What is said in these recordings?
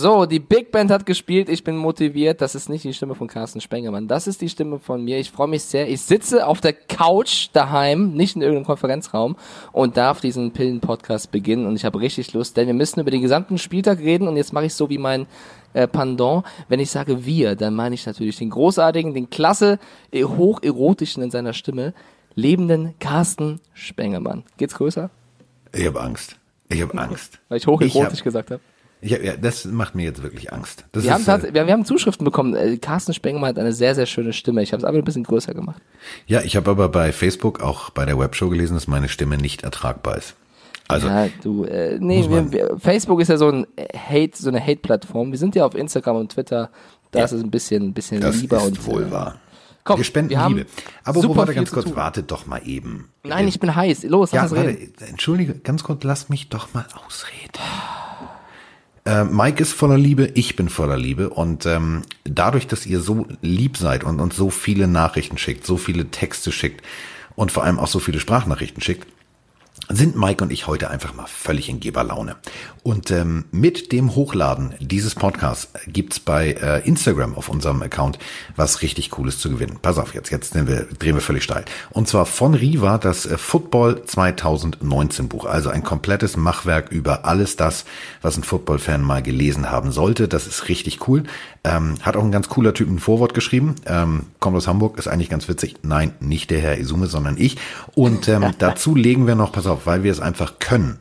So, die Big Band hat gespielt, ich bin motiviert. Das ist nicht die Stimme von Carsten Spengemann, das ist die Stimme von mir. Ich freue mich sehr. Ich sitze auf der Couch daheim, nicht in irgendeinem Konferenzraum und darf diesen Pillen-Podcast beginnen und ich habe richtig Lust, denn wir müssen über den gesamten Spieltag reden und jetzt mache ich so wie mein äh, Pendant. Wenn ich sage wir, dann meine ich natürlich den großartigen, den klasse, äh, hocherotischen in seiner Stimme, lebenden Carsten Spengemann. Geht's größer? Ich habe Angst. Ich habe Angst. Weil ich hocherotisch gesagt habe. Ich, ja, das macht mir jetzt wirklich Angst. Das wir, ist, haben äh, wir, wir haben Zuschriften bekommen. Äh, Carsten Spengemann hat eine sehr, sehr schöne Stimme. Ich habe es aber ein bisschen größer gemacht. ja, ich habe aber bei Facebook auch bei der Webshow gelesen, dass meine Stimme nicht ertragbar ist. Also ja, du, äh, nee, wir, wir, Facebook ist ja so ein Hate, so eine Hate-Plattform. Wir sind ja auf Instagram und Twitter. Da Ja. ist es ein bisschen, ein bisschen das lieber ist und wohl äh, wahr. Komm, wir spenden wir Liebe. Aber wo warte ganz kurz, wartet doch mal eben. Nein, ich bin heiß. Los, lass Ja, uns warte, reden. entschuldige, ganz kurz, lass mich doch mal ausreden. Äh, Mike ist voller Liebe, ich bin voller Liebe. Und ähm, dadurch, dass ihr so lieb seid und uns so viele Nachrichten schickt, so viele Texte schickt und vor allem auch so viele Sprachnachrichten schickt, sind Mike und ich heute einfach mal völlig in Geberlaune. Und ähm, mit dem Hochladen dieses Podcasts gibt's bei äh, Instagram auf unserem Account was richtig Cooles zu gewinnen. Pass auf jetzt, jetzt drehen wir, drehen wir völlig steil. Und zwar von Riva das äh, Football 2019 Buch. Also ein komplettes Machwerk über alles das, was ein Football-Fan mal gelesen haben sollte. Das ist richtig cool. Ähm, hat auch ein ganz cooler Typ ein Vorwort geschrieben. Ähm, kommt aus Hamburg, ist eigentlich ganz witzig. Nein, nicht der Herr Isume, sondern ich. Und ähm, dazu legen wir noch, pass auf, weil wir es einfach können,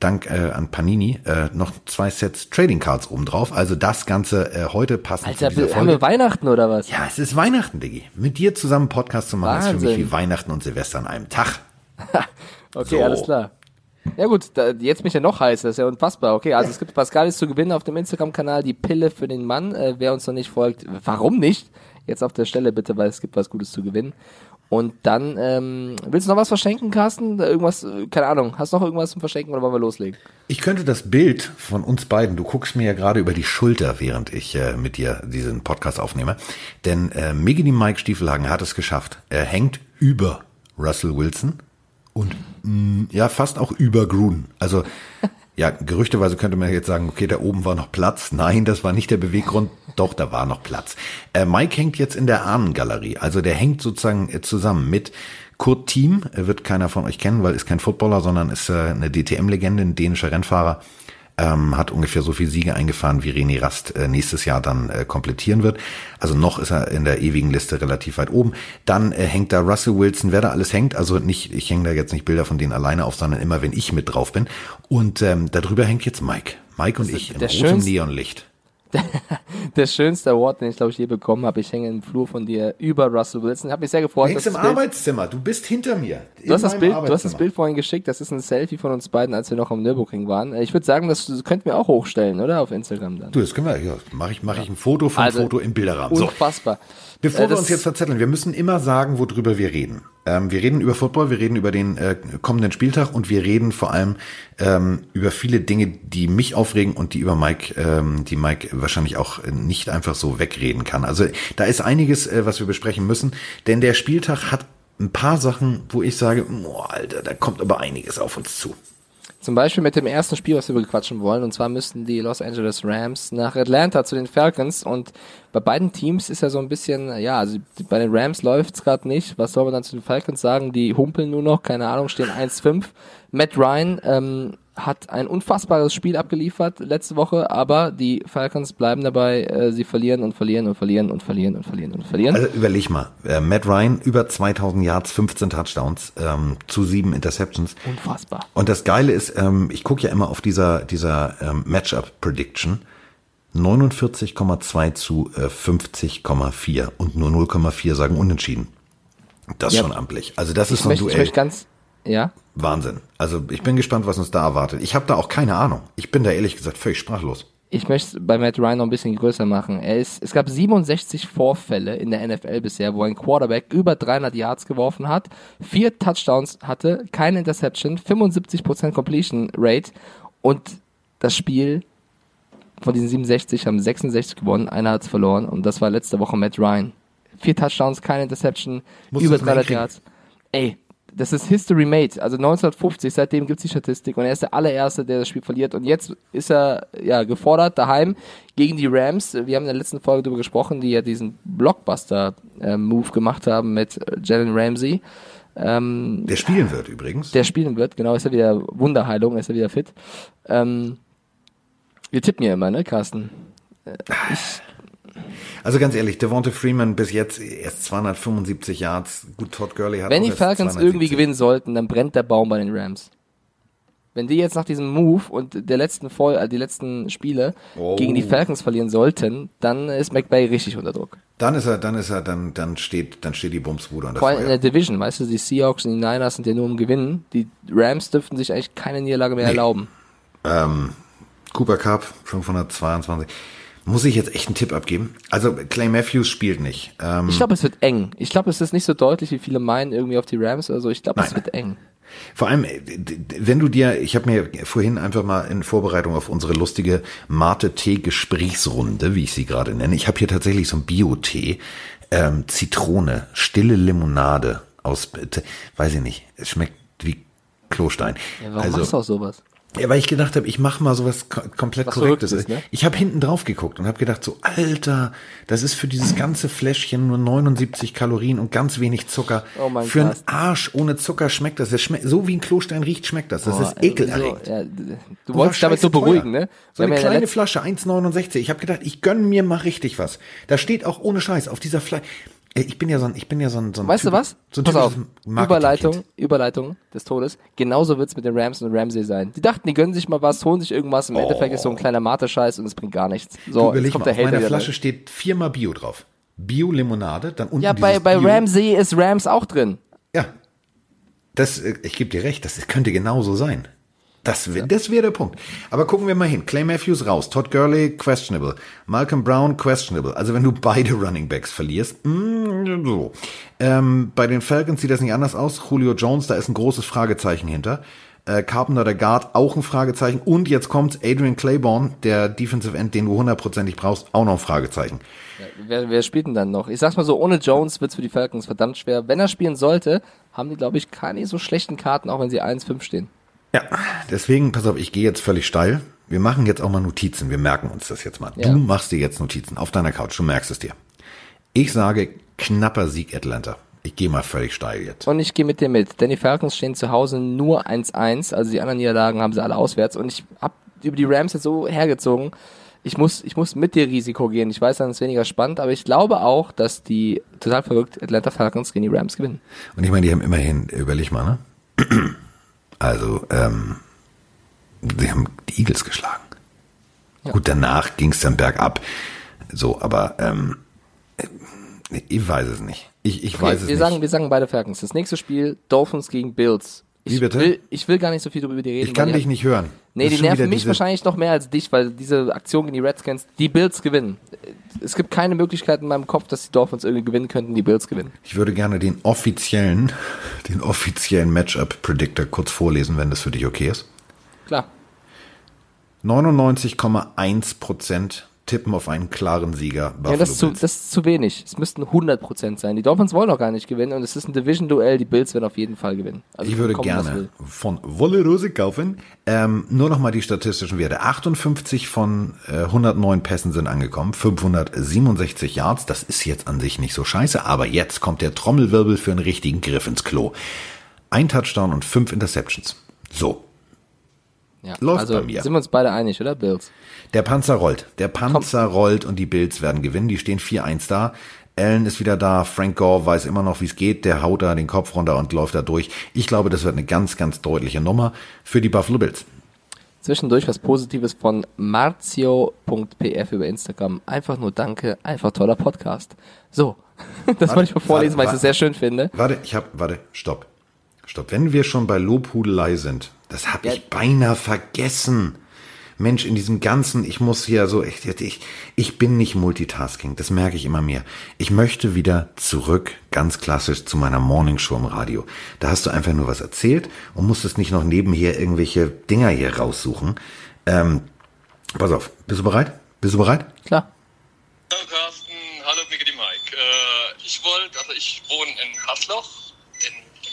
dank äh, an Panini, äh, noch zwei Sets Trading Cards oben drauf. Also das Ganze äh, heute passend Alter, zu dieser haben wir Folge. Weihnachten oder was? Ja, es ist Weihnachten, Diggi. Mit dir zusammen Podcast zu machen, ist für mich Wahnsinn. wie Weihnachten und Silvester an einem Tag. Okay, So. alles klar. Ja gut, da, jetzt bin ich ja noch heiß, das ist ja unfassbar. Okay, also es gibt was Geiles zu gewinnen auf dem Instagram-Kanal, die Pille für den Mann. Äh, wer uns noch nicht folgt, warum nicht? Jetzt auf der Stelle bitte, weil es gibt was Gutes zu gewinnen. Und dann, ähm, willst du noch was verschenken, Carsten? Irgendwas, äh, keine Ahnung, hast du noch irgendwas zum Verschenken oder wollen wir loslegen? Ich könnte das Bild von uns beiden, du guckst mir ja gerade über die Schulter, während ich äh, mit dir diesen Podcast aufnehme, denn äh, Miggy Mike Stiefelhagen hat es geschafft. Er hängt über Russell Wilson und mh, ja, fast auch über Gruden. Also ja, gerüchteweise könnte man jetzt sagen, okay, da oben war noch Platz. Nein, das war nicht der Beweggrund. Doch, da war noch Platz. Äh, Mike hängt jetzt in der Ahnengalerie. Also der hängt sozusagen äh, zusammen mit Kurt Thiem. Er wird keiner von euch kennen, weil ist kein Footballer, sondern ist äh, eine DTM-Legende, ein dänischer Rennfahrer. Ähm, hat ungefähr so viel Siege eingefahren, wie René Rast äh, nächstes Jahr dann äh, komplettieren wird. Also noch ist er in der ewigen Liste relativ weit oben. Dann äh, hängt da Russell Wilson, wer da alles hängt. Also nicht, ich hänge da jetzt nicht Bilder von denen alleine auf, sondern immer, wenn ich mit drauf bin. Und ähm, darüber hängt jetzt Mike. Mike und ich rotem schönste- Neonlicht. Der schönste Award, den ich glaube ich je bekommen habe. Ich hänge im Flur von dir über Russell Wilson. Hab mich sehr gefreut. Du hängst im Arbeitszimmer, du bist hinter mir. Du hast, das Bild, du hast das Bild vorhin geschickt, das ist ein Selfie von uns beiden, als wir noch am Nürburgring waren. Ich würde sagen, das könnten wir auch hochstellen, oder? Auf Instagram dann. Du, das können wir, ja, mache ich, mach ich ein Foto vom Also, Foto im Bilderrahmen. So. Unfassbar. Bevor Äh, wir uns jetzt verzetteln, wir müssen immer sagen, worüber wir reden. Ähm, wir reden über Football, wir reden über den äh, kommenden Spieltag und wir reden vor allem ähm, über viele Dinge, die mich aufregen und die über Mike, ähm, die Mike wahrscheinlich auch nicht einfach so wegreden kann. Also da ist einiges, äh, was wir besprechen müssen, denn der Spieltag hat ein paar Sachen, wo ich sage, boah, Alter, da kommt aber einiges auf uns zu. Zum Beispiel mit dem ersten Spiel, was wir bequatschen wollen. Und zwar müssten die Los Angeles Rams nach Atlanta zu den Falcons. Und bei beiden Teams ist ja so ein bisschen, ja, also bei den Rams läuft's gerade nicht. Was soll man dann zu den Falcons sagen? Die humpeln nur noch, keine Ahnung, stehen 1-5. Matt Ryan ähm, hat ein unfassbares Spiel abgeliefert letzte Woche, aber die Falcons bleiben dabei, äh, sie verlieren und verlieren und verlieren und verlieren und verlieren und verlieren. Also überleg mal, äh, Matt Ryan über 2000 Yards, 15 Touchdowns ähm, zu sieben Interceptions. Unfassbar. Und das Geile ist, ähm, ich gucke ja immer auf dieser, dieser ähm, Matchup-Prediction. 49,2 zu äh, 50,4 und nur 0,4 sagen unentschieden. Das ist Ja. schon amtlich. Also das ist Ich so ein möchte, ich Duell. möchte ganz, ja, Wahnsinn. Also ich bin gespannt, was uns da erwartet. Ich habe da auch keine Ahnung. Ich bin da ehrlich gesagt völlig sprachlos. Ich möchte bei Matt Ryan noch ein bisschen größer machen. Er ist, es gab 67 Vorfälle in der NFL bisher, wo ein Quarterback über 300 Yards geworfen hat, vier Touchdowns hatte, keine Interception, 75% Completion Rate und das Spiel von diesen 67 haben 66 gewonnen, einer hat's verloren und das war letzte Woche Matt Ryan. Vier Touchdowns, keine Interception, Musst über du das mal 300 hinkriegen. Yards. Ey, das ist History Made. Also 1950, seitdem gibt's die Statistik und er ist der allererste, der das Spiel verliert. Und jetzt ist er ja gefordert daheim gegen die Rams. Wir haben in der letzten Folge darüber gesprochen, die ja diesen Blockbuster-Move gemacht haben mit Jalen Ramsey. Ähm, Der spielen wird übrigens. der spielen wird, genau, ist er wieder Wunderheilung, ist er wieder fit. Ähm, wir tippen ja immer, ne, Carsten? Also ganz ehrlich, Devonta Freeman bis jetzt erst 275 Yards. Gut, Todd Gurley hat Wenn die Falcons 270. irgendwie gewinnen sollten, dann brennt der Baum bei den Rams. Wenn die jetzt nach diesem Move und der letzten Voll, äh, die letzten Spiele Oh. gegen die Falcons verlieren sollten, dann ist McVay richtig unter Druck. Dann ist er, dann ist er, dann, dann steht, dann steht die Bumsbude unter Vor allem in der Division, weißt du, die Seahawks und die Niners sind ja nur im Gewinnen. Die Rams dürften sich eigentlich keine Niederlage mehr erlauben. Ähm, Cooper Cup, 522. Muss ich jetzt echt einen Tipp abgeben? Also Clay Matthews spielt nicht. Ähm, Ich glaube, es wird eng. Ich glaube, es ist nicht so deutlich, wie viele meinen irgendwie auf die Rams oder so. Ich glaube, es wird eng. Vor allem, äh, wenn du dir, ich habe mir vorhin einfach mal in Vorbereitung auf unsere lustige Mate-Tee-Gesprächsrunde, wie ich sie gerade nenne, ich habe hier tatsächlich so ein Bio-Tee, ähm, Zitrone, stille Limonade aus, äh, weiß ich nicht, es schmeckt wie Klostein. Ja, warum also, machst du auch sowas? Ja, weil ich gedacht habe, ich mache mal sowas ko komplett Was Korrektes. Verrücktes, ne? Ich habe hinten drauf geguckt und habe gedacht, so Alter, das ist für dieses ganze Fläschchen nur 79 Kalorien und ganz wenig Zucker. Oh mein für einen Gott. Arsch ohne Zucker schmeckt das. das schmeckt, so wie ein Klostein riecht, schmeckt das. Das Boah, ist ey, ekelerregend. So, ja, du wolltest damit so beruhigen, teuer. ne? So eine kleine Flasche, 1,69. Ich habe gedacht, ich gönn mir mal richtig was. Da steht auch ohne Scheiß auf dieser Flasche. Ich bin ja so ein, ich bin ja so ein, so ein Weißt du Typ- was? So ein Pass auf. Überleitung, Überleitung des Todes. Genauso wird's mit den Rams und Ramsey sein. Die dachten, die gönnen sich mal was, holen sich irgendwas. Im Endeffekt ist so ein kleiner Mate-Scheiß und es bringt gar nichts. So, Du jetzt kommt mal, der auf meiner Flasche rein. steht viermal Bio drauf. Bio-Limonade, dann unten Ja, bei, bei Bio. Ramsey ist Rams auch drin. Ja. Das, äh, ich gebe dir recht, das könnte genauso sein. Das, wär- das wäre der Punkt. Aber gucken wir mal hin. Clay Matthews raus. Todd Gurley, questionable. Malcolm Brown, questionable. Also wenn du beide Running Backs verlierst, mm, so. Ähm, bei den Falcons sieht das nicht anders aus. Julio Jones, da ist ein großes Fragezeichen hinter. Äh, Carpenter, der Guard, auch ein Fragezeichen. Und jetzt kommt Adrian Claiborne, der Defensive End, den du hundertprozentig brauchst, auch noch ein Fragezeichen. Wer, wer spielt denn dann noch? Ich sag's mal so, ohne Jones wird's für die Falcons verdammt schwer. Wenn er spielen sollte, haben die, glaube ich, keine so schlechten Karten, auch wenn sie 1-5 stehen. Ja, deswegen, pass auf, ich gehe jetzt völlig steil. Wir machen jetzt auch mal Notizen. Wir merken uns das jetzt mal. Ja. Du machst dir jetzt Notizen auf deiner Couch. Du merkst es dir. Ich sage knapper Sieg Atlanta. Ich gehe mal völlig steil jetzt. Und ich gehe mit dir mit, denn die Falcons stehen zu Hause nur 1-1, also die anderen Niederlagen haben sie alle auswärts und ich hab über die Rams jetzt so hergezogen, ich muss, ich muss mit dir Risiko gehen. Ich weiß, dann ist weniger spannend, aber ich glaube auch, dass die total verrückt Atlanta Falcons gegen die Rams gewinnen. Und ich meine, die haben immerhin, überleg mal, ne? Also, ähm, sie haben die Eagles geschlagen. Ja. Gut, danach ging es dann bergab. So, aber ähm, ich weiß es nicht. Ich, ich weiß Okay, es wir nicht. sagen, wir sagen beide Falcons. Das nächste Spiel Dolphins gegen Bills. Ich Wie bitte? will, ich will gar nicht so viel über die reden. ich kann dich nicht hören. Nee, die nerven mich wahrscheinlich noch mehr als dich, weil diese Aktion gegen die Redskins, die Bills gewinnen. Es gibt keine Möglichkeit in meinem Kopf, dass die Dolphins irgendwie gewinnen könnten, die Bills gewinnen. Ich würde gerne den offiziellen, den offiziellen Matchup-Predictor kurz vorlesen, wenn das für dich okay ist. Klar. 99,1 Prozent tippen auf einen klaren Sieger. Buffalo Ja, das ist, zu, das ist zu wenig. Es müssten 100% sein. Die Dolphins wollen auch gar nicht gewinnen und es ist ein Division-Duell. Die Bills werden auf jeden Fall gewinnen. Also ich würde kommen, gerne von Wolle Rose kaufen. Ähm, nur noch mal die statistischen Werte. 58 von äh, 109 Pässen sind angekommen. 567 Yards. Das ist jetzt an sich nicht so scheiße. Aber jetzt kommt der Trommelwirbel für einen richtigen Griff ins Klo. Ein Touchdown und fünf Interceptions. So. Ja. läuft also bei mir. sind wir uns beide einig, oder? Bills. Der Panzer rollt. Der Panzer rollt und die Bills werden gewinnen. Die stehen 4-1 da. Allen ist wieder da. Frank Gore weiß immer noch, wie es geht. Der haut da den Kopf runter und läuft da durch. Ich glaube, das wird eine ganz, ganz deutliche Nummer für die Buffalo Bills. Zwischendurch was Positives von marzio.pf über Instagram. Einfach nur Danke, einfach toller Podcast. So, das wollte ich mal vorlesen, weil ich warte. es sehr schön finde. Warte, ich hab, warte, stopp. Stopp. Wenn wir schon bei Lobhudelei sind, das habe Ja. ich beinahe vergessen. Mensch, in diesem ganzen, ich muss hier so, ich, ich, ich bin nicht Multitasking, das merke ich immer mehr. Ich möchte wieder zurück, ganz klassisch, zu meiner Morningshow im Radio. Da hast du einfach nur was erzählt und musstest nicht noch nebenher irgendwelche Dinger hier raussuchen. Ähm, pass auf, bist du bereit? Bist du bereit? Klar. Hallo Carsten, hallo Mickey Mike. Äh, ich wollte, also ich wohne in Hasloch,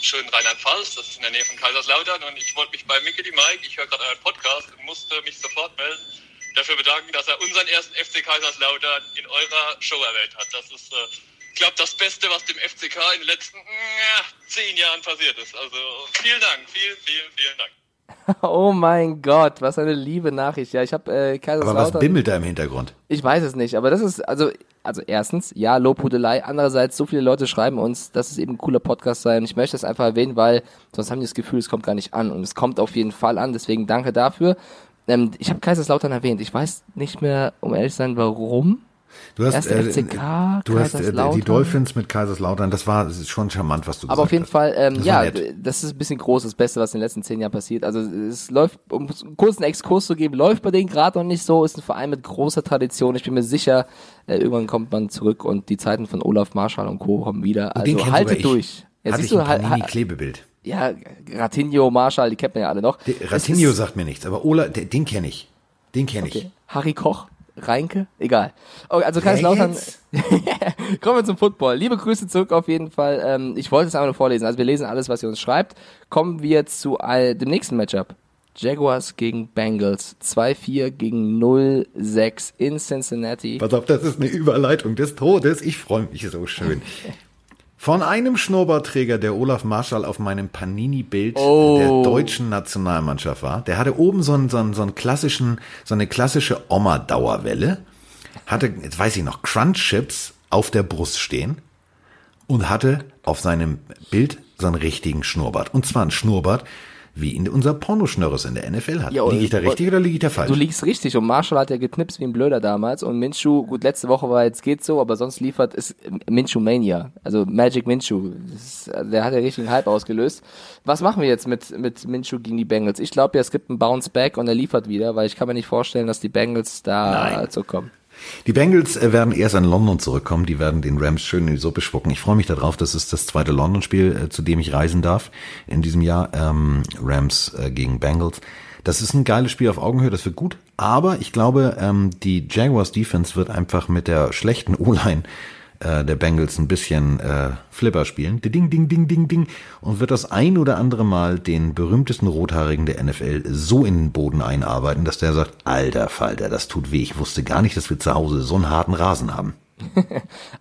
schönen Rheinland-Pfalz, das ist in der Nähe von Kaiserslautern und ich wollte mich bei Mickey Mike, ich höre gerade euren Podcast und musste mich sofort melden, dafür bedanken, dass er unseren ersten FC Kaiserslautern in eurer Show erwähnt hat. Das ist, äh, ich glaube, das Beste, was dem FCK in den letzten äh, zehn Jahren passiert ist. Also vielen Dank, vielen, vielen, vielen Dank. Oh mein Gott, was eine liebe Nachricht. Ja, ich habe äh, Kaiserslautern. Aber was bimmelt da im Hintergrund? Ich weiß es nicht, aber das ist also also erstens, ja, Lobhudelei. Andererseits, so viele Leute schreiben uns, dass es eben ein cooler Podcast sei. Und ich möchte das einfach erwähnen, weil sonst haben die das Gefühl, es kommt gar nicht an. Und es kommt auf jeden Fall an. Deswegen danke dafür. Ähm, ich habe Kaiserslautern erwähnt. Ich weiß nicht mehr, um ehrlich zu sein, warum. Du hast, äh, FCK, du hast äh, die. Dolphins mit Kaiserslautern, das war das ist schon charmant, was du Aber auf gesagt jeden hast. Fall, ähm, Das ja, das ist ein bisschen groß, das Beste, was in den letzten zehn Jahren passiert. Also es läuft, um einen kurzen Exkurs zu geben, läuft bei denen gerade noch nicht so, ist ein Verein mit großer Tradition. Ich bin mir sicher, äh, irgendwann kommt man zurück und die Zeiten von Olaf Marschall und Co. kommen wieder. Und den Also haltet ich. durch. Ja, Hatte siehst ich du, ein halt, Panini-Klebebild. ja, Ratinho, Marschall, die kennt man ja alle noch. Ratinho ist- sagt mir nichts, aber Ola, der, den kenne ich. Den kenne ich. Okay. Harry Koch, Reinke, egal. Okay, also Kaiserslautern. Kommen wir zum Football. Liebe Grüße zurück auf jeden Fall. Ähm, ich wollte es einfach nur vorlesen. Also wir lesen alles, was ihr uns schreibt. Kommen wir zu all, dem nächsten Matchup. Jaguars gegen Bengals. 2-4 gegen 0-6 in Cincinnati. Pass auf, das ist eine Überleitung des Todes. Ich freue mich so schön. Von einem Schnurrbartträger, der Olaf Marschall auf meinem Panini-Bild Oh. der deutschen Nationalmannschaft war, der hatte oben so einen, so einen, so einen klassischen, so eine klassische Oma-Dauerwelle, hatte, jetzt weiß ich noch, Crunch-Chips auf der Brust stehen und hatte auf seinem Bild so einen richtigen Schnurrbart. Und zwar ein Schnurrbart, wie ihn unser Pornoschnörres in der NFL hat. Ja, liege ich da richtig oder liege ich da falsch? Du liegst richtig und Marshall hat ja geknipst wie ein Blöder damals und Minshew, gut, letzte Woche war jetzt geht so, aber sonst liefert es Minshew Mania, also Magic ist, also der hat ja richtig einen Hype ausgelöst. Was machen wir jetzt mit, mit Minshew gegen die Bengals? Ich glaube ja, es gibt einen Bounce Back und er liefert wieder, weil ich kann mir nicht vorstellen, dass die Bengals da Nein. so kommen. Die Bengals äh, werden erst an London zurückkommen. Die werden den Rams schön in die Suppe spucken. Ich freue mich darauf. Das ist das zweite London-Spiel, äh, zu dem ich reisen darf in diesem Jahr. Ähm, Rams äh, gegen Bengals. Das ist ein geiles Spiel auf Augenhöhe. Das wird gut. Aber ich glaube, ähm, die Jaguars Defense wird einfach mit der schlechten O-Line äh, der Bengals ein bisschen äh, Flipper spielen. Ding, ding, ding, ding, ding. Und wird das ein oder andere Mal den berühmtesten Rothaarigen der NFL so in den Boden einarbeiten, dass der sagt, alter Falter, das tut weh. Ich wusste gar nicht, dass wir zu Hause so einen harten Rasen haben.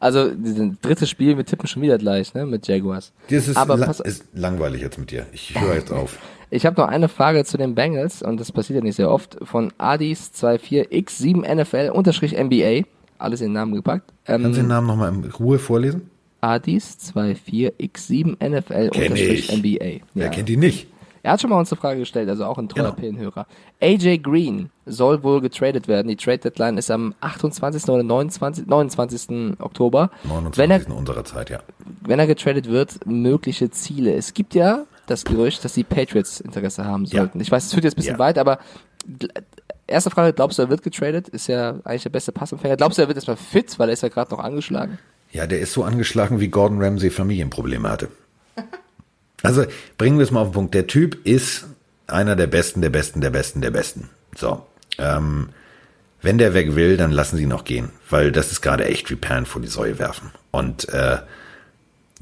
Also, dieses dritte Spiel, wir tippen schon wieder gleich, ne, mit Jaguars. Das ist, Aber la ist langweilig jetzt mit dir. Ich höre jetzt auf. ich habe noch eine Frage zu den Bengals und das passiert ja nicht sehr oft, von Adis24x7NFL unterstrich NBA, alles in den Namen gepackt. Ähm, Kannst du den Namen nochmal in Ruhe vorlesen? Adis24x7NFL Kenn unterstrich ich. NBA. Wer Ja. kennt ihn nicht? Er hat schon mal uns eine Frage gestellt, also auch ein treuer Genau. Pillenhörer. AJ Green soll wohl getradet werden. Die Trade Deadline ist am 28. oder 29. 29. Oktober. 29. Wenn er, unserer Zeit, ja. wenn er getradet wird, mögliche Ziele. Es gibt ja das Gerücht, dass die Patriots Interesse haben Ja. sollten. Ich weiß, es führt jetzt ein bisschen Ja. weit, aber erste Frage, glaubst du, er wird getradet? Ist ja eigentlich der beste Passempfänger. Glaubst du, er wird erstmal fit, weil er ist ja gerade noch angeschlagen? Ja, der ist so angeschlagen, wie Gordon Ramsay Familienprobleme hatte. Also bringen wir es mal auf den Punkt. Der Typ ist einer der Besten, der Besten, der Besten, der Besten. So. Ähm, wenn der weg will, dann lassen sie ihn noch gehen, weil das ist gerade echt wie Perlen vor die Säue werfen. Und äh,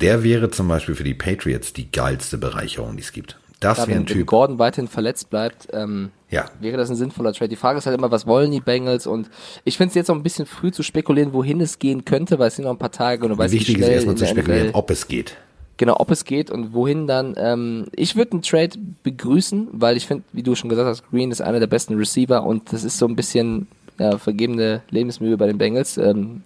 der wäre zum Beispiel für die Patriots die geilste Bereicherung, die es gibt. Das wäre ein wenn, wenn Typ. Gordon weiterhin verletzt bleibt, ähm, Ja. wäre das ein sinnvoller Trade. Die Frage ist halt immer, was wollen die Bengals? Und ich finde es jetzt noch ein bisschen früh zu spekulieren, wohin es gehen könnte, weil es sind noch ein paar Tage und du weißt, Wichtig ist erstmal zu spekulieren, NFL, ob es geht. genau, ob es geht und wohin dann. Ähm, ich würde einen Trade begrüßen, weil ich finde, wie du schon gesagt hast, Green ist einer der besten Receiver und das ist so ein bisschen ja, vergebene Lebensmühe bei den Bengals. Ähm,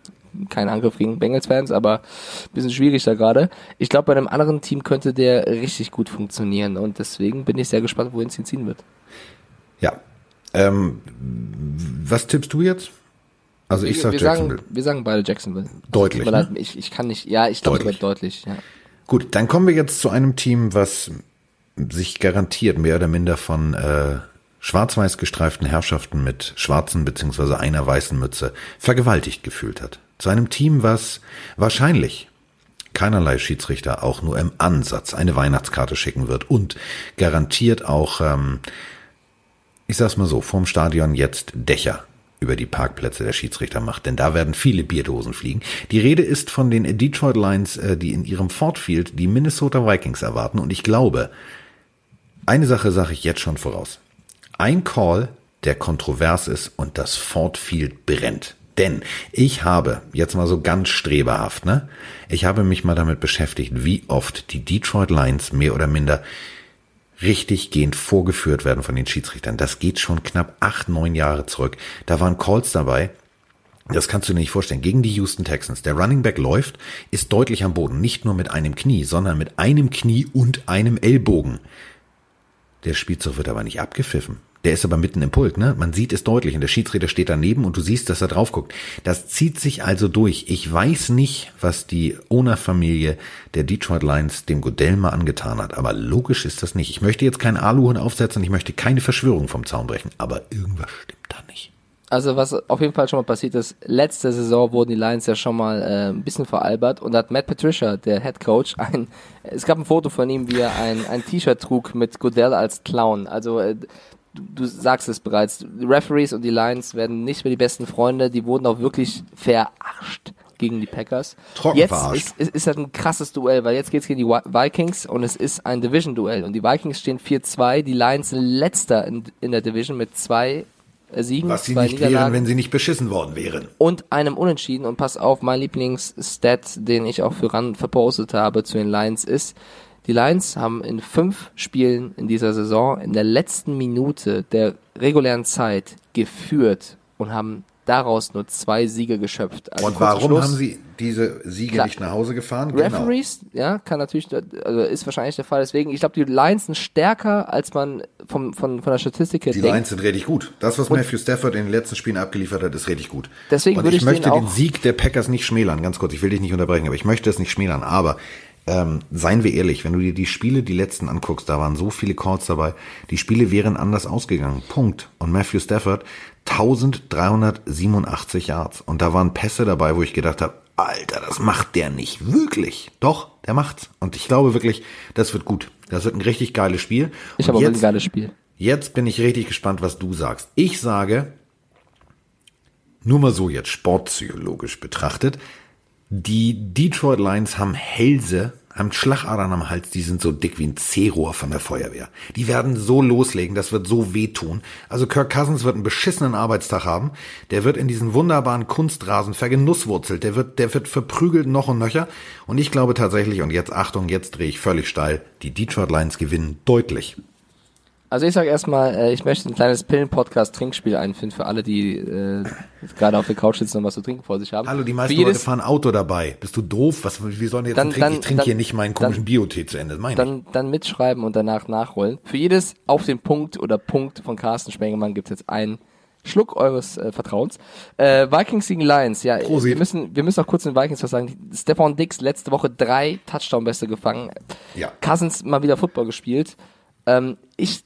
kein Angriff gegen Bengals-Fans, aber ein bisschen schwierig da gerade. Ich glaube, bei einem anderen Team könnte der richtig gut funktionieren und deswegen bin ich sehr gespannt, wohin es ihn ziehen wird. Ja. Ähm, was tippst du jetzt? Also ich wir, sag wir Jacksonville. sagen, wir sagen beide Jacksonville. Deutlich, mir ne? ich, ich kann nicht, ja, ich glaube, Deutlich. deutlich. Ja. Gut, dann kommen wir jetzt zu einem Team, was sich garantiert mehr oder minder von äh, schwarz-weiß gestreiften Herrschaften mit schwarzen beziehungsweise einer weißen Mütze vergewaltigt gefühlt hat. Zu einem Team, was wahrscheinlich keinerlei Schiedsrichter auch nur im Ansatz eine Weihnachtskarte schicken wird und garantiert auch, ähm, ich sag's mal so, vorm Stadion jetzt Dächer über die Parkplätze der Schiedsrichter macht, denn da werden viele Bierdosen fliegen. Die Rede ist von den Detroit Lions, äh, die in ihrem Ford Field die Minnesota Vikings erwarten und ich glaube, eine Sache sage ich jetzt schon voraus. Ein Call, der kontrovers ist und das Ford Field brennt. Denn ich habe, jetzt mal so ganz streberhaft, ne? Ich habe mich mal damit beschäftigt, wie oft die Detroit Lions mehr oder minder richtig gehend vorgeführt werden von den Schiedsrichtern. Das geht schon knapp acht, neun Jahre zurück. Da waren Calls dabei, das kannst du dir nicht vorstellen. Gegen die Houston Texans. Der Running Back läuft, ist deutlich am Boden. Nicht nur mit einem Knie, sondern mit einem Knie und einem Ellbogen. Der Spielzug wird aber nicht abgepfiffen. Der ist aber mitten im Pult, ne? Man sieht es deutlich und der Schiedsrichter steht daneben und du siehst, dass er drauf guckt. Das zieht sich also durch. Ich weiß nicht, was die Owner-Familie der Detroit Lions dem Godell mal angetan hat, aber logisch ist das nicht. Ich möchte jetzt keinen Aluhut aufsetzen, ich möchte keine Verschwörung vom Zaun brechen, aber irgendwas stimmt da nicht. Also was auf jeden Fall schon mal passiert ist, letzte Saison wurden die Lions ja schon mal äh, ein bisschen veralbert und hat Matt Patricia, der Head Coach, ein, es gab ein Foto von ihm, wie er ein, ein T-Shirt trug mit Goodell als Clown. Also äh, du, du sagst es bereits, die Referees und die Lions werden nicht mehr die besten Freunde, die wurden auch wirklich verarscht gegen die Packers. Trocken jetzt verarscht. ist, ist, ist das ein krasses Duell, weil jetzt geht's gegen die Vikings und es ist ein Division-Duell. Und die Vikings stehen 4-2, die Lions sind letzter in, in der Division mit zwei Siegen, Was sie zwei nicht wären, wenn sie nicht beschissen worden wären. und einem Unentschieden. Und pass auf, mein Lieblingsstat, den ich auch für ran verpostet habe zu den Lions, ist, die Lions haben in fünf Spielen in dieser Saison in der letzten Minute der regulären Zeit geführt und haben daraus nur zwei Siege geschöpft. Also Und warum Schluss. haben sie diese Siege Klar. nicht nach Hause gefahren? Genau. Referees, ja, kann natürlich, also ist wahrscheinlich der Fall. Deswegen, ich glaube, die Lions sind stärker, als man vom, von, von der Statistik her Die denkt. Lions sind richtig gut. Das, was Matthew Stafford in den letzten Spielen abgeliefert hat, ist richtig gut. Deswegen Und würde ich ich möchte den Sieg der Packers nicht schmälern. Ganz kurz, ich will dich nicht unterbrechen, aber ich möchte es nicht schmälern. Aber ähm, seien wir ehrlich, wenn du dir die Spiele, die letzten anguckst, da waren so viele Calls dabei, die Spiele wären anders ausgegangen. Punkt. Und Matthew Stafford 1387 Yards. Und da waren Pässe dabei, wo ich gedacht habe, Alter, das macht der nicht wirklich. Doch, der macht's. Und ich glaube wirklich, das wird gut. Das wird ein richtig geiles Spiel. Ich habe auch ein geiles Spiel. Jetzt bin ich richtig gespannt, was du sagst. Ich sage, nur mal so jetzt sportpsychologisch betrachtet, die Detroit Lions haben Hälse, haben Schlagadern am Hals, die sind so dick wie ein C-Rohr von der Feuerwehr. Die werden so loslegen, das wird so wehtun. Also Kirk Cousins wird einen beschissenen Arbeitstag haben. Der wird in diesen wunderbaren Kunstrasen vergenusswurzelt. Der wird, der wird verprügelt noch und nöcher. Und ich glaube tatsächlich, und jetzt Achtung, jetzt drehe ich völlig steil, die Detroit Lions gewinnen deutlich. Also ich sage erstmal, äh, ich möchte ein kleines Pillen-Podcast-Trinkspiel einfinden für alle, die äh, gerade auf der Couch sitzen und was zu trinken vor sich haben. Hallo, die meisten Leute fahren Auto dabei. Bist du doof? Was, wie sollen die jetzt Dann- trinken? dann- ich trinke dann- hier nicht meinen komischen dann- Biotee zu Ende. Meine ich. dann, dann mitschreiben und danach nachholen. Für jedes auf den Punkt oder Punkt von Carsten Spengemann gibt es jetzt einen Schluck eures äh, Vertrauens. Äh, Vikings gegen Lions, ja, Prosit. wir müssen, wir müssen auch kurz den Vikings was sagen. Stefan Dix letzte Woche drei Touchdown-Bässe gefangen. Ja. Cousins mal wieder Football gespielt. Ähm, ich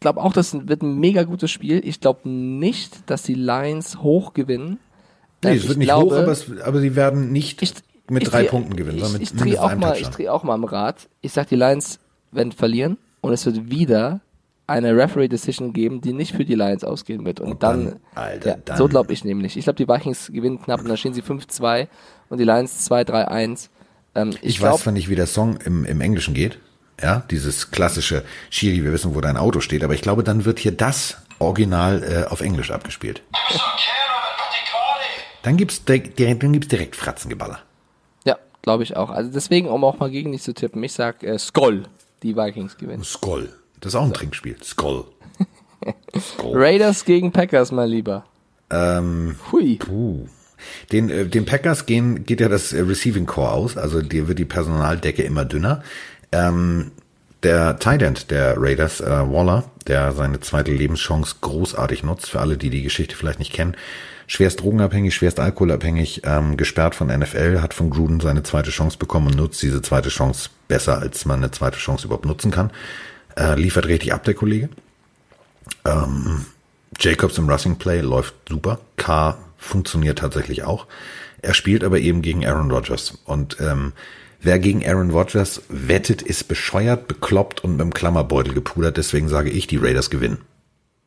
glaube auch, das wird ein mega gutes Spiel. Ich glaube nicht, dass die Lions hoch gewinnen. nee, Ähm, es wird nicht glaube- hoch, aber, es, aber sie werden nicht ich, mit ich drei dreh- Punkten gewinnen, Ich, ich drehe auch mal, ich drehe auch mal am Rad. Ich sag, die Lions werden verlieren und es wird wieder eine Referee Decision geben, die nicht für die Lions ausgehen wird. Und, Und dann, dann, Alter, ja, dann- so glaube ich nämlich. Ich glaube, die Vikings gewinnen knapp und dann stehen sie 5-2 und die Lions 2-3-1. Ähm, ich Ich glaube, weiß zwar nicht, wie der Song im, im Englischen geht. Ja, dieses klassische Shiri, wir wissen, wo dein Auto steht, aber ich glaube, dann wird hier das Original äh, auf Englisch abgespielt. Dann gibt's direkt, direkt, dann gibt's direkt Fratzengeballer. ja, glaube ich auch. Also deswegen, um auch mal gegen dich zu tippen, ich sag äh, Skoll, die Vikings gewinnen. Skoll. Das ist auch ein Trinkspiel. Skoll. Skoll. Raiders gegen Packers, mein Lieber. Ähm, Hui. Puh. Den, äh, den Packers gehen, geht ja das äh, Receiving Core aus, also dir wird die Personaldecke immer dünner. Ähm, der Tight End der Raiders, äh, Waller, der seine zweite Lebenschance großartig nutzt, für alle, die die Geschichte vielleicht nicht kennen, schwerst drogenabhängig, schwerst alkoholabhängig, ähm, gesperrt von NFL, hat von Gruden seine zweite Chance bekommen und nutzt diese zweite Chance besser, als man eine zweite Chance überhaupt nutzen kann. Äh, liefert richtig ab, der Kollege. Ähm, Jacobs im Rushing Play läuft super. K funktioniert tatsächlich auch. Er spielt aber eben gegen Aaron Rodgers. Und ähm, wer gegen Aaron Rodgers wettet, ist bescheuert, bekloppt und mit dem Klammerbeutel gepudert. Deswegen sage ich, die Raiders gewinnen.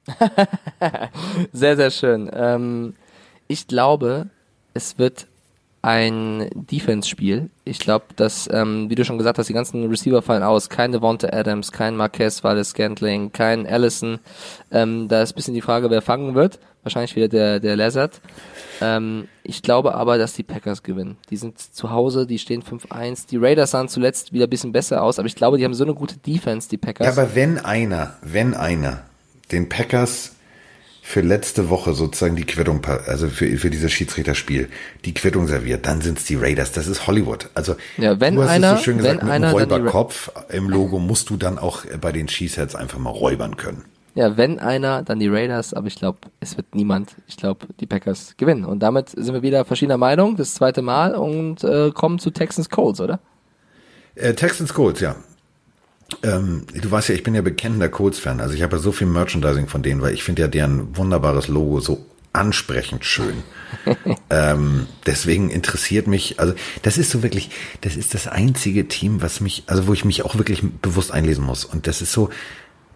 sehr, sehr schön. Ähm, ich glaube, es wird ein Defense-Spiel. Ich glaube, dass, ähm, wie du schon gesagt hast, die ganzen Receiver fallen aus. Kein Devonta Adams, kein Marquez Valdes Scantling, kein Allison. Ähm, da ist bisschen die Frage, wer fangen wird. Wahrscheinlich wieder der, der Lazard. Ähm, ich glaube aber, dass die Packers gewinnen. Die sind zu Hause, die stehen 5-1. Die Raiders sahen zuletzt wieder ein bisschen besser aus, aber ich glaube, die haben so eine gute Defense, die Packers. Ja, aber wenn einer, wenn einer den Packers für letzte Woche sozusagen die Quittung, also für, für dieses Schiedsrichterspiel, die Quittung serviert, dann sind's die Raiders. Das ist Hollywood. Also ja, wenn du hast einer, es so schön gesagt, wenn mit einer, einem Räuberkopf im Logo musst du dann auch bei den Cheeseheads einfach mal räubern können. Ja, wenn einer, dann die Raiders, aber ich glaube, es wird niemand. Ich glaube, die Packers gewinnen. Und damit sind wir wieder verschiedener Meinung, das zweite Mal und äh, kommen zu Texans Colts, oder? Äh, Texans Colts, ja. Ähm, du weißt ja, ich bin ja bekennender Colts-Fan. Also ich habe ja so viel Merchandising von denen, weil ich finde ja deren wunderbares Logo so ansprechend schön. ähm, deswegen interessiert mich, also das ist so wirklich, das ist das einzige Team, was mich, also wo ich mich auch wirklich bewusst einlesen muss. Und das ist so,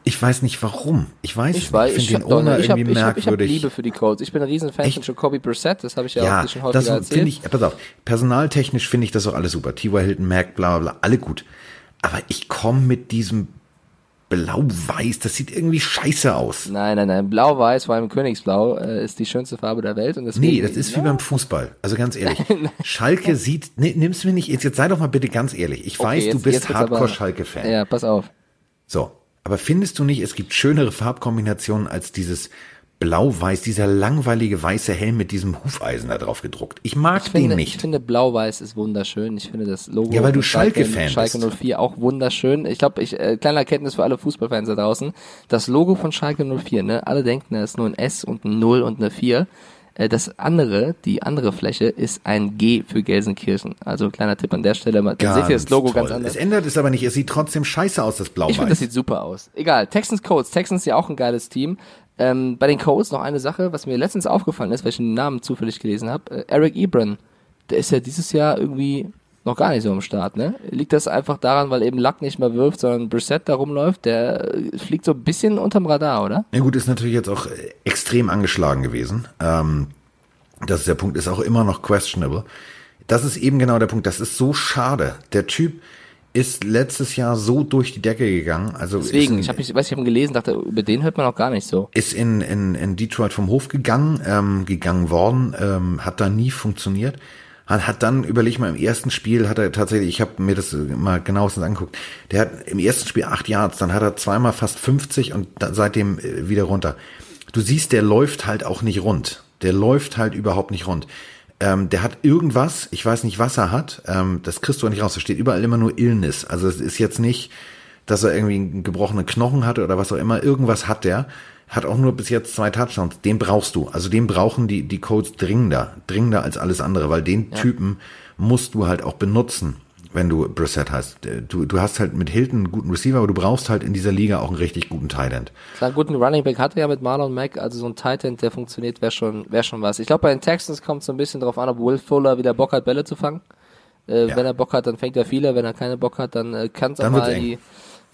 ich weiß nicht warum. Ich weiß ich weiß, ich finde den Owner ich hab, irgendwie ich hab, ich hab merkwürdig. Liebe für die Colts. Ich bin ein riesen Fan Echt? von Jacoby Brissett, das habe ich ja, ja, auch schon häufiger das erzählt. ich, pass auf, personaltechnisch finde ich das auch alles super. T.Y. Hilton, Mac, bla bla bla, alle gut. Aber ich komme mit diesem Blau-Weiß, das sieht irgendwie scheiße aus. Nein, nein, nein. Blau-Weiß, vor allem Königsblau, äh, ist die schönste Farbe der Welt. Und deswegen, Nee, das ist wie beim Fußball. Also ganz ehrlich. Schalke sieht, nee, nimm's mir nicht, jetzt, jetzt sei doch mal bitte ganz ehrlich. Ich Okay, weiß, du jetzt- bist wird's aber- Hardcore-Schalke-Fan. Ja, pass auf. So. Aber findest du nicht, es gibt schönere Farbkombinationen als dieses Blau-Weiß, dieser langweilige weiße Helm mit diesem Hufeisen da drauf gedruckt? Ich mag Ich den finde, nicht. ich finde Blau-Weiß ist wunderschön. Ich finde das Logo Ja, weil du von Schalke, Schalke-Fan Schalke bist. 04 auch wunderschön. Ich glaube, ich, äh, kleine Erkenntnis für alle Fußballfans da draußen. Das Logo von Schalke 04, ne? Alle denken, da ist nur ein S und ein 0 und eine 4. Äh, Das andere, die andere Fläche, ist ein G für Gelsenkirchen. Also kleiner Tipp an der Stelle. Dann seht ihr das Logo toll. ganz anders. Es ändert es aber nicht. Es sieht trotzdem scheiße aus, das Ich finde, das Blau-Weiß. sieht super aus. Egal, Texans Colts. Texans ja auch ein geiles Team. Ähm, bei den Colts noch eine Sache, was mir letztens aufgefallen ist, weil ich den Namen zufällig gelesen habe. Äh, Eric Ebron, der ist ja dieses Jahr irgendwie noch gar nicht so am Start, ne? Liegt das einfach daran, weil eben Luck nicht mehr wirft, sondern Brissett da rumläuft? Der äh, fliegt so ein bisschen unterm Radar, oder? Ja gut, ist natürlich jetzt auch äh, extrem angeschlagen gewesen. Ähm, das ist der Punkt, ist auch immer noch questionable. Das ist eben genau der Punkt. Das ist so schade. Der Typ ist letztes Jahr so durch die Decke gegangen. Also Deswegen, ist ich habe mich, weiß ich habe ihn gelesen, dachte, über den hört man auch gar nicht so. ist in, in, in Detroit vom Hof gegangen, ähm, gegangen worden, ähm, hat da nie funktioniert. Hat, hat dann, überleg mal, im ersten Spiel hat er tatsächlich, ich habe mir das mal genauestens angeguckt, der hat im ersten Spiel acht Yards, dann hat er zweimal fast 50 und da, seitdem äh, wieder runter. Du siehst, der läuft halt auch nicht rund. Der läuft halt überhaupt nicht rund. Ähm, der hat irgendwas, ich weiß nicht, was er hat, ähm, das kriegst du auch nicht raus. Da steht überall immer nur Illness. Also es ist jetzt nicht, dass er irgendwie einen gebrochenen Knochen hatte oder was auch immer. Irgendwas hat der. Hat auch nur bis jetzt zwei Touchdowns. Den brauchst du. Also den brauchen die, die Codes dringender. Dringender als alles andere, weil den Typen musst du halt auch benutzen, wenn du Brissett hast. Du, du hast halt mit Hilton einen guten Receiver, aber du brauchst halt in dieser Liga auch einen richtig guten Tight End. Einen guten Running Back hatte er ja mit Marlon Mack, also so ein Tight End, der funktioniert, wäre schon, wäre schon was. Ich glaube, bei den Texans kommt so ein bisschen drauf an, ob Will Fuller wieder Bock hat, Bälle zu fangen. Äh, Ja. Wenn er Bock hat, dann fängt er viele, wenn er keine Bock hat, dann äh, kann es auch mal eng.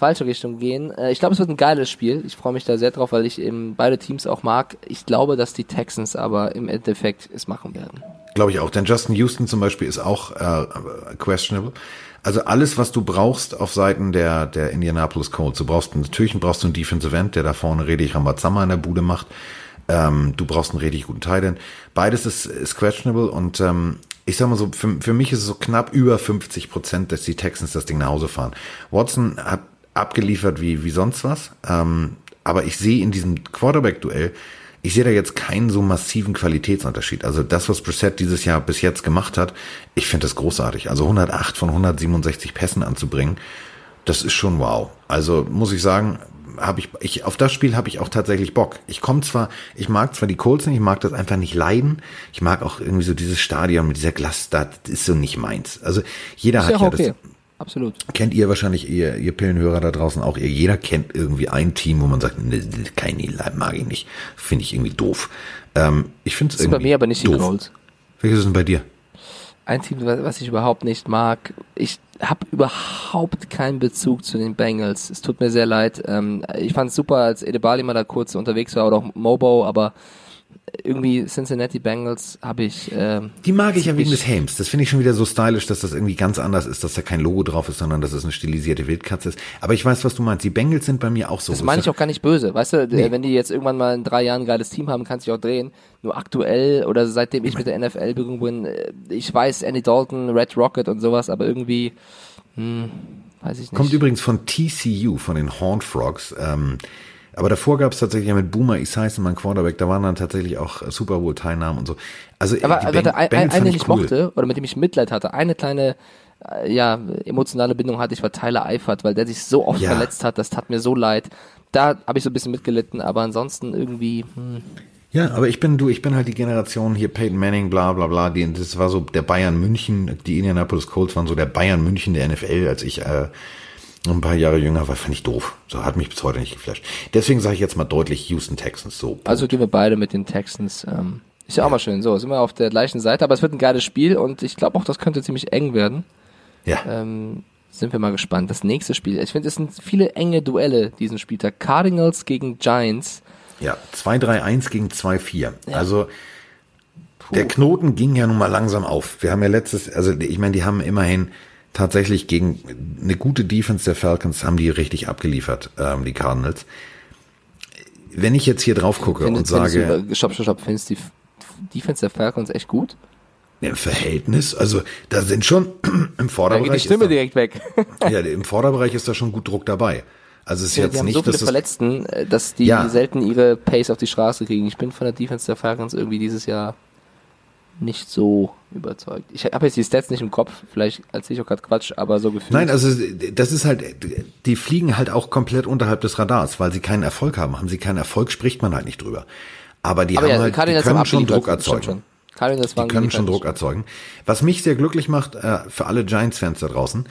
Falsche Richtung gehen. Äh, ich glaube, es wird ein geiles Spiel. Ich freue mich da sehr drauf, weil ich eben beide Teams auch mag. Ich glaube, dass die Texans aber im Endeffekt es machen werden. Glaube ich auch. Denn Justin Houston zum Beispiel ist auch äh, questionable. Also alles, was du brauchst auf Seiten der, der Indianapolis Colts. Du brauchst natürlich brauchst du einen Defensive End, der da vorne richtig Rambazamba in der Bude macht. Ähm, du brauchst einen richtig guten Tight End. Beides ist, ist questionable und ähm, ich sag mal so, für, für mich ist es so knapp über 50 Prozent, dass die Texans das Ding nach Hause fahren. Watson hat abgeliefert wie, wie sonst was. Ähm, aber ich sehe in diesem Quarterback-Duell, ich sehe da jetzt keinen so massiven Qualitätsunterschied. Also das, was Brissett dieses Jahr bis jetzt gemacht hat, ich finde das großartig. Also 108 von 167 Pässen anzubringen, das ist schon wow. Also muss ich sagen, habe ich, ich auf das Spiel habe ich auch tatsächlich Bock. Ich komme zwar, ich mag zwar die Colts nicht, ich mag das einfach nicht leiden. Ich mag auch irgendwie so dieses Stadion mit dieser Glas, das ist so nicht meins. Also jeder Ist hat ja ja okay. das Absolut. kennt ihr wahrscheinlich, ihr, ihr Pillenhörer da draußen auch, ihr, jeder kennt irgendwie ein Team, wo man sagt, ne, keine mag ich nicht, finde ich irgendwie doof. Ähm, ich finde es irgendwie bei mir aber nicht die doof. Colts. Welches ist denn bei dir? Ein Team, was was ich überhaupt nicht mag. Ich habe überhaupt keinen Bezug zu den Bengals. Es tut mir sehr leid. Ähm, ich fand es super, als Edebali mal da kurz unterwegs war oder auch Mobo, aber irgendwie Cincinnati Bengals habe ich. Äh, die mag ich ja wegen des Helms. Das finde ich schon wieder so stylisch, dass das irgendwie ganz anders ist, dass da kein Logo drauf ist, sondern dass es eine stilisierte Wildkatze ist. Aber ich weiß, was du meinst. Die Bengals sind bei mir auch so. Das meine ich auch gar nicht böse. Weißt du, nee. wenn die jetzt irgendwann mal in drei Jahren ein geiles Team haben, kann sich auch drehen. Nur aktuell oder seitdem ich mit der NFL Berührung bin, äh, ich weiß Andy Dalton, Red Rocket und sowas, aber irgendwie, hm, weiß ich nicht. Kommt übrigens von TCU, von den Horned Frogs. Ähm, aber davor gab es tatsächlich ja mit Boomer Esiason, mein Quarterback, da waren dann tatsächlich auch Super Bowl-Teilnahmen und so. Also, aber, aber Bang, ein, Bengals eine, den ich cool. mochte, oder mit dem ich Mitleid hatte, eine kleine äh, ja, emotionale Bindung hatte ich, war Tyler Eifert, weil der sich so oft ja. verletzt hat, das tat mir so leid. Da habe ich so ein bisschen mitgelitten, aber ansonsten irgendwie. Hm. Ja, aber ich bin du, ich bin halt die Generation hier Peyton Manning, bla bla bla. Die, das war so der Bayern München, die Indianapolis Colts waren so der Bayern München der NFL, als ich äh, ein paar Jahre jünger war, fand ich doof. So hat mich bis heute nicht geflasht. Deswegen sage ich jetzt mal deutlich Houston Texans so. Punkt. Also gehen wir beide mit den Texans. Ähm, ist ja auch ja. mal schön. So, sind wir auf der gleichen Seite, aber es wird ein geiles Spiel und ich glaube auch, das könnte ziemlich eng werden. Ja. Ähm, sind wir mal gespannt. Das nächste Spiel. Ich finde, es sind viele enge Duelle diesen Spieltag. Cardinals gegen Giants. Ja, 2-3-1 gegen 2-4. Ja. Also Puh. der Knoten ging ja nun mal langsam auf. Wir haben ja letztes, also ich meine, die haben immerhin tatsächlich gegen eine gute Defense der Falcons haben die richtig abgeliefert, ähm, die Cardinals. Wenn ich jetzt hier drauf gucke findest, und sage. Du, stopp, stopp, stopp, findest die Defense der Falcons echt gut? Im Verhältnis, also da sind schon im Vorderbereich. Da geht die Stimme da, direkt weg. ja, im Vorderbereich ist da schon gut Druck dabei. Also es ist ja, jetzt die haben nicht, so viele Verletzten, äh, dass die ja. selten ihre Pace auf die Straße kriegen. Ich bin von der Defense der Falcons irgendwie dieses Jahr nicht so überzeugt. Ich habe jetzt die Stats nicht im Kopf, vielleicht erzähle ich auch gerade Quatsch, aber so gefühlt. Nein, also das ist halt, die fliegen halt auch komplett unterhalb des Radars, weil sie keinen Erfolg haben. Haben sie keinen Erfolg, spricht man halt nicht drüber. Aber die aber haben ja, halt, die können schon Druck erzeugen. Schon. Die können schon Druck erzeugen. Was mich sehr glücklich macht, äh, für alle Giants-Fans da draußen,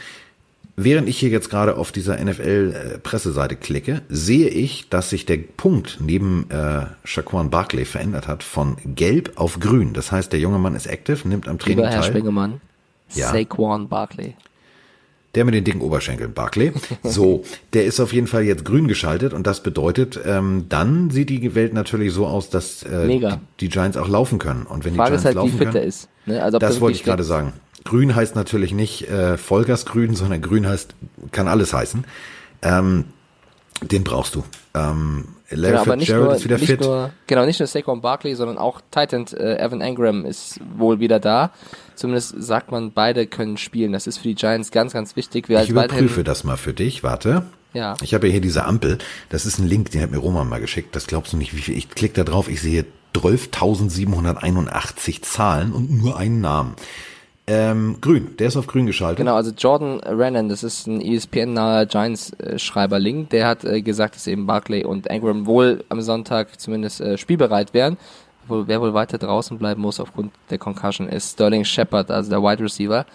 Während ich hier jetzt gerade auf dieser NFL-Presseseite klicke, sehe ich, dass sich der Punkt neben äh, Shaquan Barkley verändert hat von gelb auf grün. Das heißt, der junge Mann ist active, nimmt am Training Lieber Herr teil. Spengemann, ja. Saquon Barkley. Der mit den dicken Oberschenkeln, Barkley. So, der ist auf jeden Fall jetzt grün geschaltet und das bedeutet, ähm, dann sieht die Welt natürlich so aus, dass äh, die, die, Giants auch laufen können. Und wenn Frage die Giants ist halt, laufen wie fit können, der ist. Ne? Also, das wollte ich gerade sagen. Grün heißt natürlich nicht äh, Vollgasgrün, sondern grün heißt, kann alles heißen. Ähm, den brauchst du. Ähm, Larry genau, aber nicht nur, ist wieder nicht fit. Nur, genau, nicht nur Saquon Barkley, sondern auch Titan äh, Evan Engram ist wohl wieder da. Zumindest sagt man, beide können spielen. Das ist für die Giants ganz, ganz wichtig. Wir ich überprüfe das mal für dich. Warte. Ja. Ich habe ja hier diese Ampel. Das ist ein Link, den hat mir Roman mal geschickt. Das glaubst du nicht, wie viel. Ich klicke da drauf. Ich sehe 12.781 Zahlen und nur einen Namen. Ähm, grün, der ist auf grün geschaltet. Genau, also Jordan Rennan, das ist ein ESPN-naher Giants-Schreiber-Link, der hat äh, gesagt, dass eben Barclay und Ingram wohl am Sonntag zumindest äh, spielbereit wären. Wohl, wer wohl weiter draußen bleiben muss aufgrund der Concussion ist Sterling Shepard, also der Wide Receiver.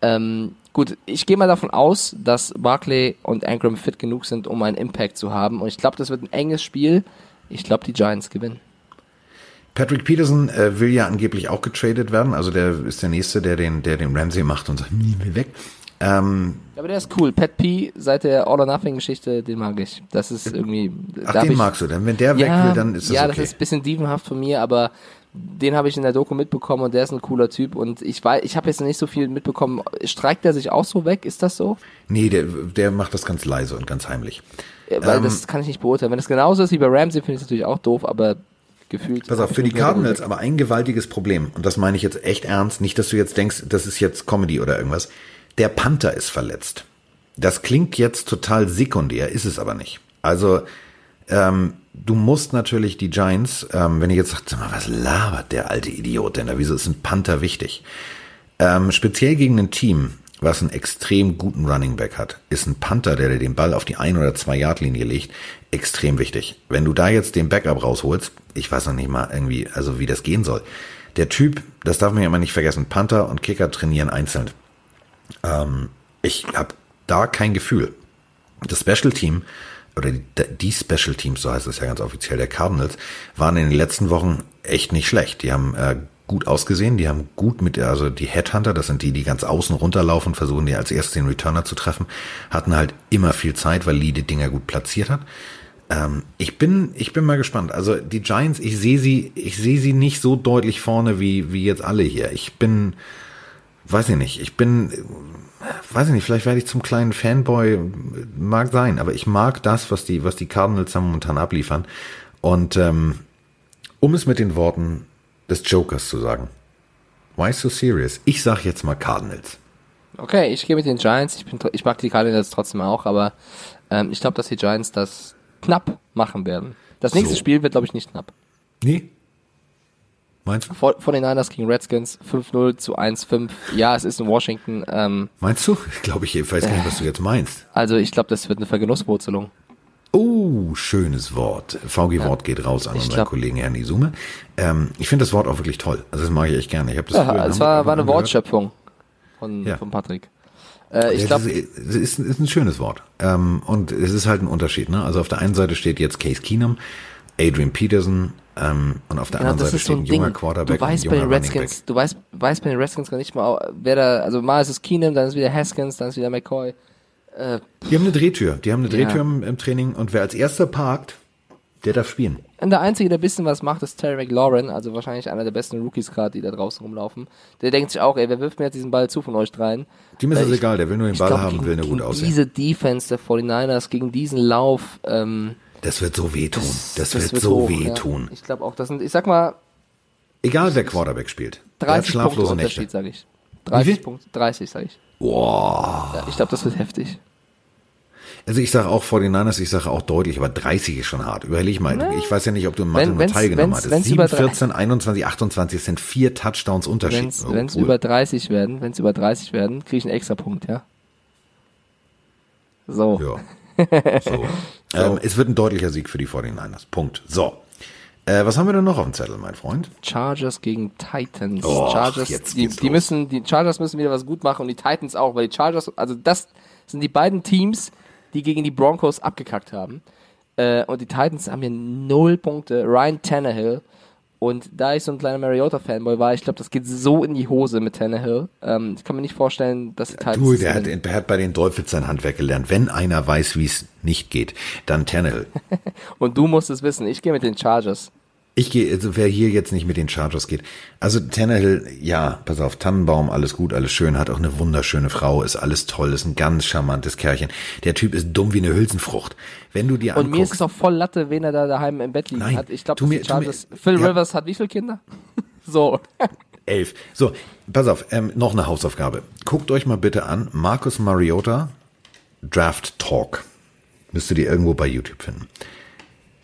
Ähm, gut, ich gehe mal davon aus, dass Barclay und Ingram fit genug sind, um einen Impact zu haben. Und ich glaube, das wird ein enges Spiel. Ich glaube, die Giants gewinnen. Patrick Peterson äh, will ja angeblich auch getradet werden. Also der ist der Nächste, der den, der den Ramsey macht und sagt, nie will weg. Ähm, aber der ist cool. Pat P seit der All or Nothing Geschichte, den mag ich. Das ist irgendwie. Ach, den ich, magst du denn? Wenn der ja, weg will, dann ist das Ja, okay. das ist ein bisschen dievenhaft von mir, aber den habe ich in der Doku mitbekommen und der ist ein cooler Typ und ich weiß, ich habe jetzt nicht so viel mitbekommen. Streikt er sich auch so weg? Ist das so? Nee, der, der macht das ganz leise und ganz heimlich. Weil ähm, das kann ich nicht beurteilen. Wenn das genauso ist wie bei Ramsey, finde ich es natürlich auch doof, aber gefühlt. Pass auf, für die Cardinals aber ein gewaltiges Problem. Und das meine ich jetzt echt ernst. Nicht, dass du jetzt denkst, das ist jetzt Comedy oder irgendwas. Der Panther ist verletzt. Das klingt jetzt total sekundär, ist es aber nicht. Also, ähm, du musst natürlich die Giants, ähm, wenn ihr jetzt sagt, mal, was labert der alte Idiot denn da? Wieso ist ein Panther wichtig? Ähm, speziell gegen ein Team, was einen extrem guten Running Back hat, ist ein Panther, der dir den Ball auf die ein oder zwei Yard Linie legt, extrem wichtig. Wenn du da jetzt den Backup rausholst, ich weiß noch nicht mal irgendwie, also wie das gehen soll. Der Typ, das darf man ja immer nicht vergessen, Panther und Kicker trainieren einzeln. Ähm, ich habe da kein Gefühl. Das Special Team oder die, Special Teams, so heißt es ja ganz offiziell, der Cardinals, waren in den letzten Wochen echt nicht schlecht. Die haben äh, gut ausgesehen, die haben gut mit, also die Headhunter, das sind die, die ganz außen runterlaufen, versuchen die als erstes den Returner zu treffen, hatten halt immer viel Zeit, weil Lee die Dinger gut platziert hat. Ähm, ich bin, ich bin mal gespannt. Also die Giants, ich sehe sie, ich sehe sie nicht so deutlich vorne wie, wie jetzt alle hier. Ich bin, weiß ich nicht, ich bin, weiß ich nicht, vielleicht werde ich zum kleinen Fanboy, mag sein, aber ich mag das, was die, was die Cardinals da momentan abliefern. Und ähm, um es mit den Worten des Jokers zu sagen. Why so serious? Ich sag jetzt mal Cardinals. Okay, ich gehe mit den Giants. Ich, bin, ich mag die Cardinals trotzdem auch, aber ähm, ich glaube, dass die Giants das knapp machen werden. Das nächste So. Spiel wird, glaube ich, nicht knapp. Nee? Meinst du? Vor- Von den Niners gegen Redskins 5-0 zu 1-5. Ja, es ist in Washington. Ähm, Meinst du? Glaube ich, weiß gar nicht, was du jetzt meinst. also ich glaube, das wird eine Vergenusswurzelung. Oh, schönes Wort. VG-Wort geht raus an Ich unseren glaub- Kollegen Herrn Isume. Ähm, ich finde das Wort auch wirklich toll. Also das mag ich echt gerne. Ich habe das Ja, es war, war eine angehört. Wortschöpfung von, Ja. von Patrick. Äh, ich Ja, glaube, das ist, ist, ein schönes Wort. Ähm, und es ist halt ein Unterschied. Ne? Also auf der einen Seite steht jetzt Case Keenum, Adrian Peterson ähm, und auf der genau, anderen Seite so steht ein ein junger Ding. Quarterback Du weißt bei den Redskins, du weißt, weißt bei den Redskins gar nicht mal, wer da, also mal ist es Keenum, dann ist wieder Haskins, dann ist wieder McCoy. Äh, Die haben eine Drehtür. Die haben eine Ja. Drehtür im, im Training und wer als erster parkt, der darf spielen. Und der Einzige, der ein bisschen was macht, ist Terry McLaurin, also wahrscheinlich einer der besten Rookies gerade, die da draußen rumlaufen. Der denkt sich auch, ey, wer wirft mir jetzt diesen Ball zu von euch dreien? Dem ist Äh, es ich- egal, der will nur den Ball glaub, haben, gegen, will nur gut aussehen. diese Defense der 49ers, gegen diesen Lauf, ähm, Das wird so wehtun. Das, wird, wird so hoch, wehtun. Ja. Ich glaube auch, das sind, ich sag mal, Egal wer Quarterback spielt. Der hat 30 Punkte schlaflose Nächte. Unterschied, sag ich. 30 viel? Punkte, 30, sag ich. Boah. Ja, ich glaube, das wird heftig. Also ich sage auch 49ers, ich sage auch deutlich, aber 30 ist schon hart. Überleg mal, ich weiß ja nicht, ob du in Mathe Wenn- nur teilgenommen wenn's- hattest. wenn's 7, über drei- 14, 21, 28 es sind vier Touchdowns Unterschied. Wenn's, Oh, wenn's cool. über 30 werden, wenn's über 30 werden, kriege ich einen extra Punkt, ja? So. Ja. So. Ähm, es wird ein deutlicher Sieg für die 49ers. Punkt. So. Äh, was haben wir denn noch auf dem Zettel, mein Freund? Chargers gegen Titans. Oh, Chargers, jetzt die, die müssen, die Chargers müssen wieder was gut machen und die Titans auch, weil die Chargers, also das sind die beiden Teams, die gegen die Broncos abgekackt haben. Äh, und die Titans haben hier null Punkte. Ryan Tannehill. Und da ich so ein kleiner Mariota-Fanboy war, ich glaube, das geht so in die Hose mit Tannehill. Ähm, ich kann mir nicht vorstellen, dass die Titans. Du, der hat, der hat bei den Dolphins sein Handwerk gelernt. Wenn einer weiß, wie es nicht geht, dann Tannehill. und du musst es wissen. Ich gehe mit den Chargers. Ich gehe, also wer hier jetzt nicht mit den Chargers geht. Also Tannehill, ja, pass auf, Tannenbaum, alles gut, alles schön, hat auch eine wunderschöne Frau, ist alles toll, ist ein ganz charmantes Kerlchen. Der Typ ist dumm wie eine Hülsenfrucht. Wenn du dir Und mir ist anguckst, es auch voll Latte, wen er da daheim im Bett liegen Nein, hat. Ich glaube, die. Phil ja. Rivers hat wie viele Kinder? so. elf. So, pass auf, ähm, noch eine Hausaufgabe. Guckt euch mal bitte an, Marcus Mariota, Draft Talk. Müsstet ihr irgendwo bei YouTube finden.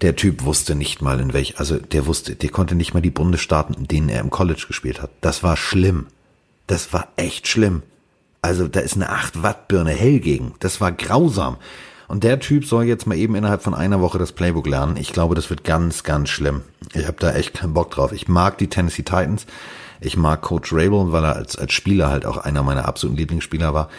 Der Typ wusste nicht mal in welch, also der wusste, der konnte nicht mal die Bundesstaaten, in denen er im College gespielt hat. Das war schlimm. Das war echt schlimm. Also da ist eine 8 Watt Birne hell gegen. Das war grausam. Und der Typ soll jetzt mal eben innerhalb von einer Woche das Playbook lernen. Ich glaube, das wird ganz, ganz schlimm. Ich habe da echt keinen Bock drauf. Ich mag die Tennessee Titans. Ich mag Coach Rabel, weil er als, als Spieler halt auch einer meiner absoluten Lieblingsspieler war.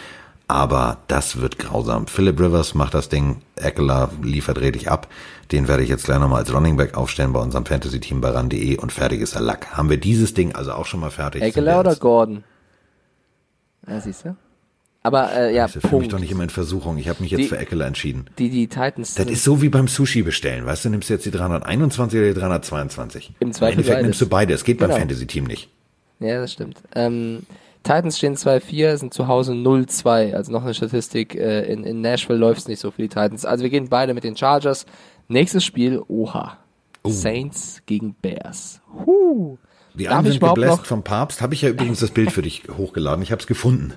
Aber das wird grausam. Philip Rivers macht das Ding. Eckler liefert redlich ab. Den werde ich jetzt gleich nochmal als Running Back aufstellen bei unserem Fantasy-Team bei ran.de und fertig ist der Lack. Haben wir dieses Ding also auch schon mal fertig? Eckler oder Gordon? Ja, siehst du? Aber äh, ja, Das führt mich doch nicht immer in Versuchung. Ich habe mich jetzt Die- für Eckler entschieden. Die, die Titans Das ist so wie beim Sushi bestellen. Weißt du, nimmst du jetzt die 321 oder die 322? Im Zweifel Endeffekt beides. nimmst du beide. Es geht Genau. beim Fantasy-Team nicht. Ja, das stimmt. Ähm, Titans stehen 2-4, sind zu Hause 0-2. Also noch eine Statistik. Äh, in, in Nashville läuft es nicht so für die Titans. Also wir gehen beide mit den Chargers. Nächstes Spiel, oha. Saints gegen Bears. Huh. Die Darf überhaupt gebläst noch? vom Papst. Habe ich ja übrigens das Bild für dich hochgeladen. Ich habe es gefunden.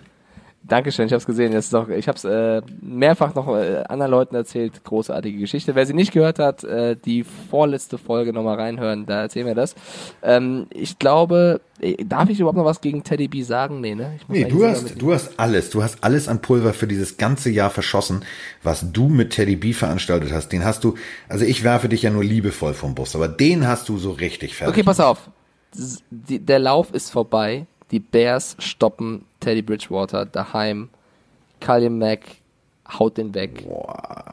Dankeschön, ich habe es gesehen. Das ist auch, ich habe es äh, mehrfach noch äh, anderen Leuten erzählt. Großartige Geschichte. Wer sie nicht gehört hat, äh, die vorletzte Folge nochmal reinhören, da erzählen wir das. Ähm, ich glaube, äh, darf ich überhaupt noch was gegen Teddy B sagen? Nee, ne? Ich Nee, du hast, du hast alles. Du hast alles an Pulver für dieses ganze Jahr verschossen, was du mit Teddy B veranstaltet hast. Den hast du, also ich werfe dich ja nur liebevoll vom Bus, aber den hast du so richtig fertig. Okay, pass auf. Die, der Lauf ist vorbei. Die Bears stoppen Teddy Bridgewater daheim. Khalil Mack haut den weg.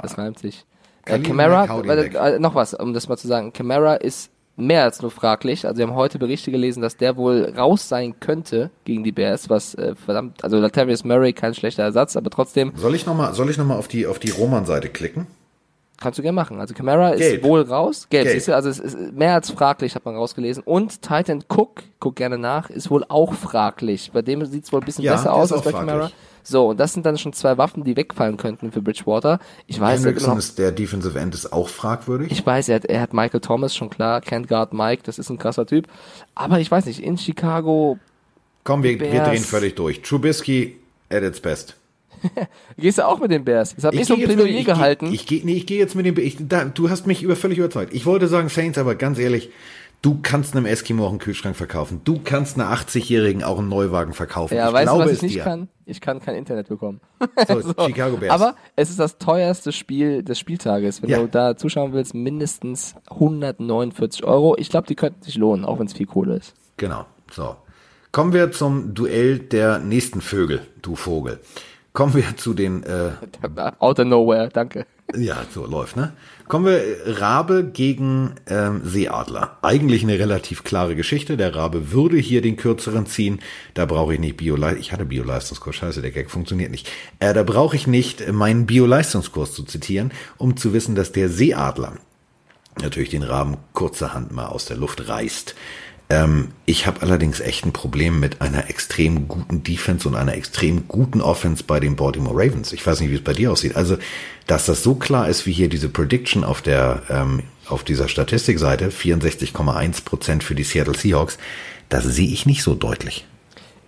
Das reimt sich. Äh, Camara, äh, noch was, um das mal zu sagen. Camara ist mehr als nur fraglich. Also wir haben heute Berichte gelesen, dass der wohl raus sein könnte gegen die Bears, was äh, verdammt, also Latavius Murray kein schlechter Ersatz, aber trotzdem. Soll ich nochmal, soll ich noch mal auf die, auf die Roman-Seite klicken? Kannst du gerne machen. Also Camara ist wohl raus. Gelb, Gelb. siehst du, also es ist mehr als fraglich, hat man rausgelesen. Und Titan Cook, guck gerne nach, ist wohl auch fraglich. Bei dem sieht's wohl ein bisschen Ja, besser aus als bei Camara. So, und das sind dann schon zwei Waffen, die wegfallen könnten für Bridgewater. Ich weiß, er Hendrickson noch, ist der Defensive End ist auch fragwürdig. ich weiß, er hat, er hat Michael Thomas schon klar, Can't Guard Mike, das ist ein krasser Typ. Aber ich weiß nicht, in Chicago Komm, wir, wir drehen völlig durch. Trubisky at its best. gehst du auch mit den Bears. Jetzt habe ich, so ein Plädoyer mit- ich gehalten. Geh, ich gehe nee, ich geh jetzt mit. Ich, da, du hast mich über völlig überzeugt. Ich wollte sagen Saints, aber ganz ehrlich, du kannst einem Eskimo auch einen Kühlschrank verkaufen. Du kannst einer 80-Jährigen auch einen Neuwagen verkaufen. ja, ich weißt du, glaube was es ich nicht dir. kann? Ich kann kein Internet bekommen. So, Chicago Bears. Aber es ist das teuerste Spiel des Spieltages. Wenn Ja. du da zuschauen willst, mindestens 149 Euro. Ich glaube, die könnten sich lohnen, auch wenn es viel Kohle ist. Genau. So. Kommen wir zum Duell der nächsten Vögel, du Vogel. Kommen wir zu den äh, Out of nowhere, danke. Ja, so läuft, ne? Kommen wir äh, Rabe gegen ähm, Seeadler. Eigentlich eine relativ klare Geschichte. Der Rabe würde hier den kürzeren ziehen. Da brauche ich nicht Bio. Ich hatte Bio-Leistungskurs. Scheiße, der Gag funktioniert nicht. Äh, da brauche ich nicht meinen Bio-Leistungskurs zu zitieren, um zu wissen, dass der Seeadler natürlich den Raben kurzerhand mal aus der Luft reißt. Ähm, ich habe allerdings echt ein Problem mit einer extrem guten Defense und einer extrem guten Offense bei den Baltimore Ravens. Ich weiß nicht, wie es bei dir aussieht. Also, dass das so klar ist wie hier diese Prediction auf der ähm, auf dieser Statistikseite 64,1 Prozent für die Seattle Seahawks, das sehe ich nicht so deutlich.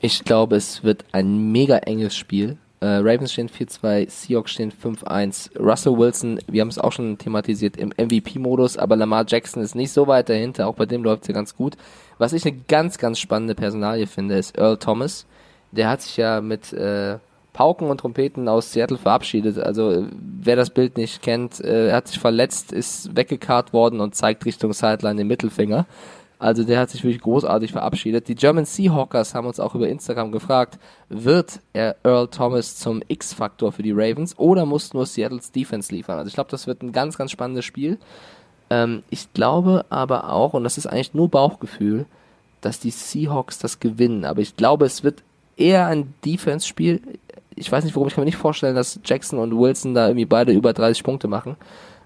Ich glaube, es wird ein mega enges Spiel. Äh, Ravens stehen 4-2, Seahawks stehen 5-1. Russell Wilson, wir haben es auch schon thematisiert, im MVP-Modus, aber Lamar Jackson ist nicht so weit dahinter. Auch bei dem läuft es ja ganz gut. Was ich eine ganz, ganz spannende Personalie finde, ist Earl Thomas. Der hat sich ja mit äh, Pauken und Trompeten aus Seattle verabschiedet. Also wer das Bild nicht kennt, äh, er hat sich verletzt, ist weggekarrt worden und zeigt Richtung Sideline den Mittelfinger. Also der hat sich wirklich großartig verabschiedet. Die German Seahawkers haben uns auch über Instagram gefragt, wird er Earl Thomas zum X-Faktor für die Ravens oder muss nur Seattles Defense liefern? Also ich glaube, das wird ein ganz, ganz spannendes Spiel. Ähm, ich glaube aber auch, und das ist eigentlich nur Bauchgefühl, dass die Seahawks das gewinnen. Aber ich glaube, es wird eher ein Defense-Spiel. Ich weiß nicht warum, ich kann mir nicht vorstellen, dass Jackson und Wilson da irgendwie beide über 30 Punkte machen.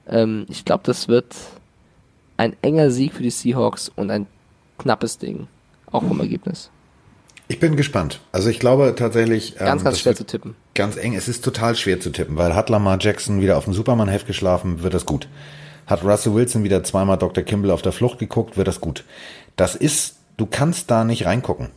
Ähm, ich glaube, das wird ein enger Sieg für die Seahawks und ein knappes Ding. Auch vom Ergebnis. Ich bin gespannt. Also ich glaube tatsächlich. Ganz, ähm, ganz das schwer zu tippen. Ganz eng. Es ist total schwer zu tippen, weil hat Lamar Jackson wieder auf dem Superman-Heft geschlafen, wird das gut. Hat Russell Wilson wieder zweimal Dr. Kimball auf der Flucht geguckt, wird das gut. Das ist, du kannst da nicht reingucken.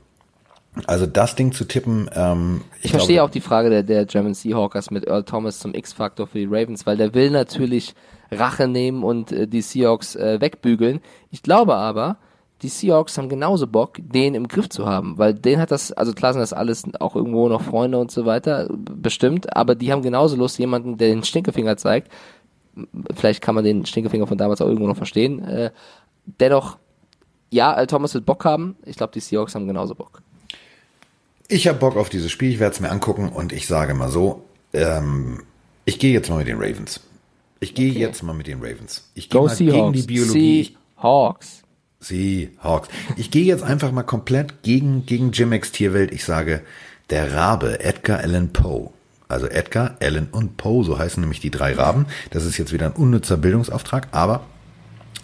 Also das Ding zu tippen, ähm, Ich verstehe glaube, auch die Frage der, der German Seahawkers mit Earl Thomas zum X-Faktor für die Ravens, weil der will natürlich Rache nehmen und äh, die Seahawks äh, wegbügeln. Ich glaube aber, die Seahawks haben genauso Bock, den im Griff zu haben, weil den hat das, also klar sind das alles auch irgendwo noch Freunde und so weiter, bestimmt, aber die haben genauso Lust, jemanden, der den Stinkefinger zeigt. Vielleicht kann man den Stinkefinger von damals auch irgendwo noch verstehen. Äh, dennoch, ja, Earl Thomas wird Bock haben. Ich glaube, die Seahawks haben genauso Bock. Ich habe Bock auf dieses Spiel, ich werde es mir angucken und ich sage mal so, ähm, ich gehe jetzt mal mit den Ravens. Ich gehe Okay. jetzt mal mit den Ravens. Ich gehe mal gegen Seahawks. die Biologie. Seahawks. Seahawks. Ich gehe jetzt einfach mal komplett gegen, gegen Jimex Tierwelt. Ich sage, der Rabe Edgar Allan Poe. Also Edgar, Allan und Poe, so heißen nämlich die drei Raben. Das ist jetzt wieder ein unnützer Bildungsauftrag, aber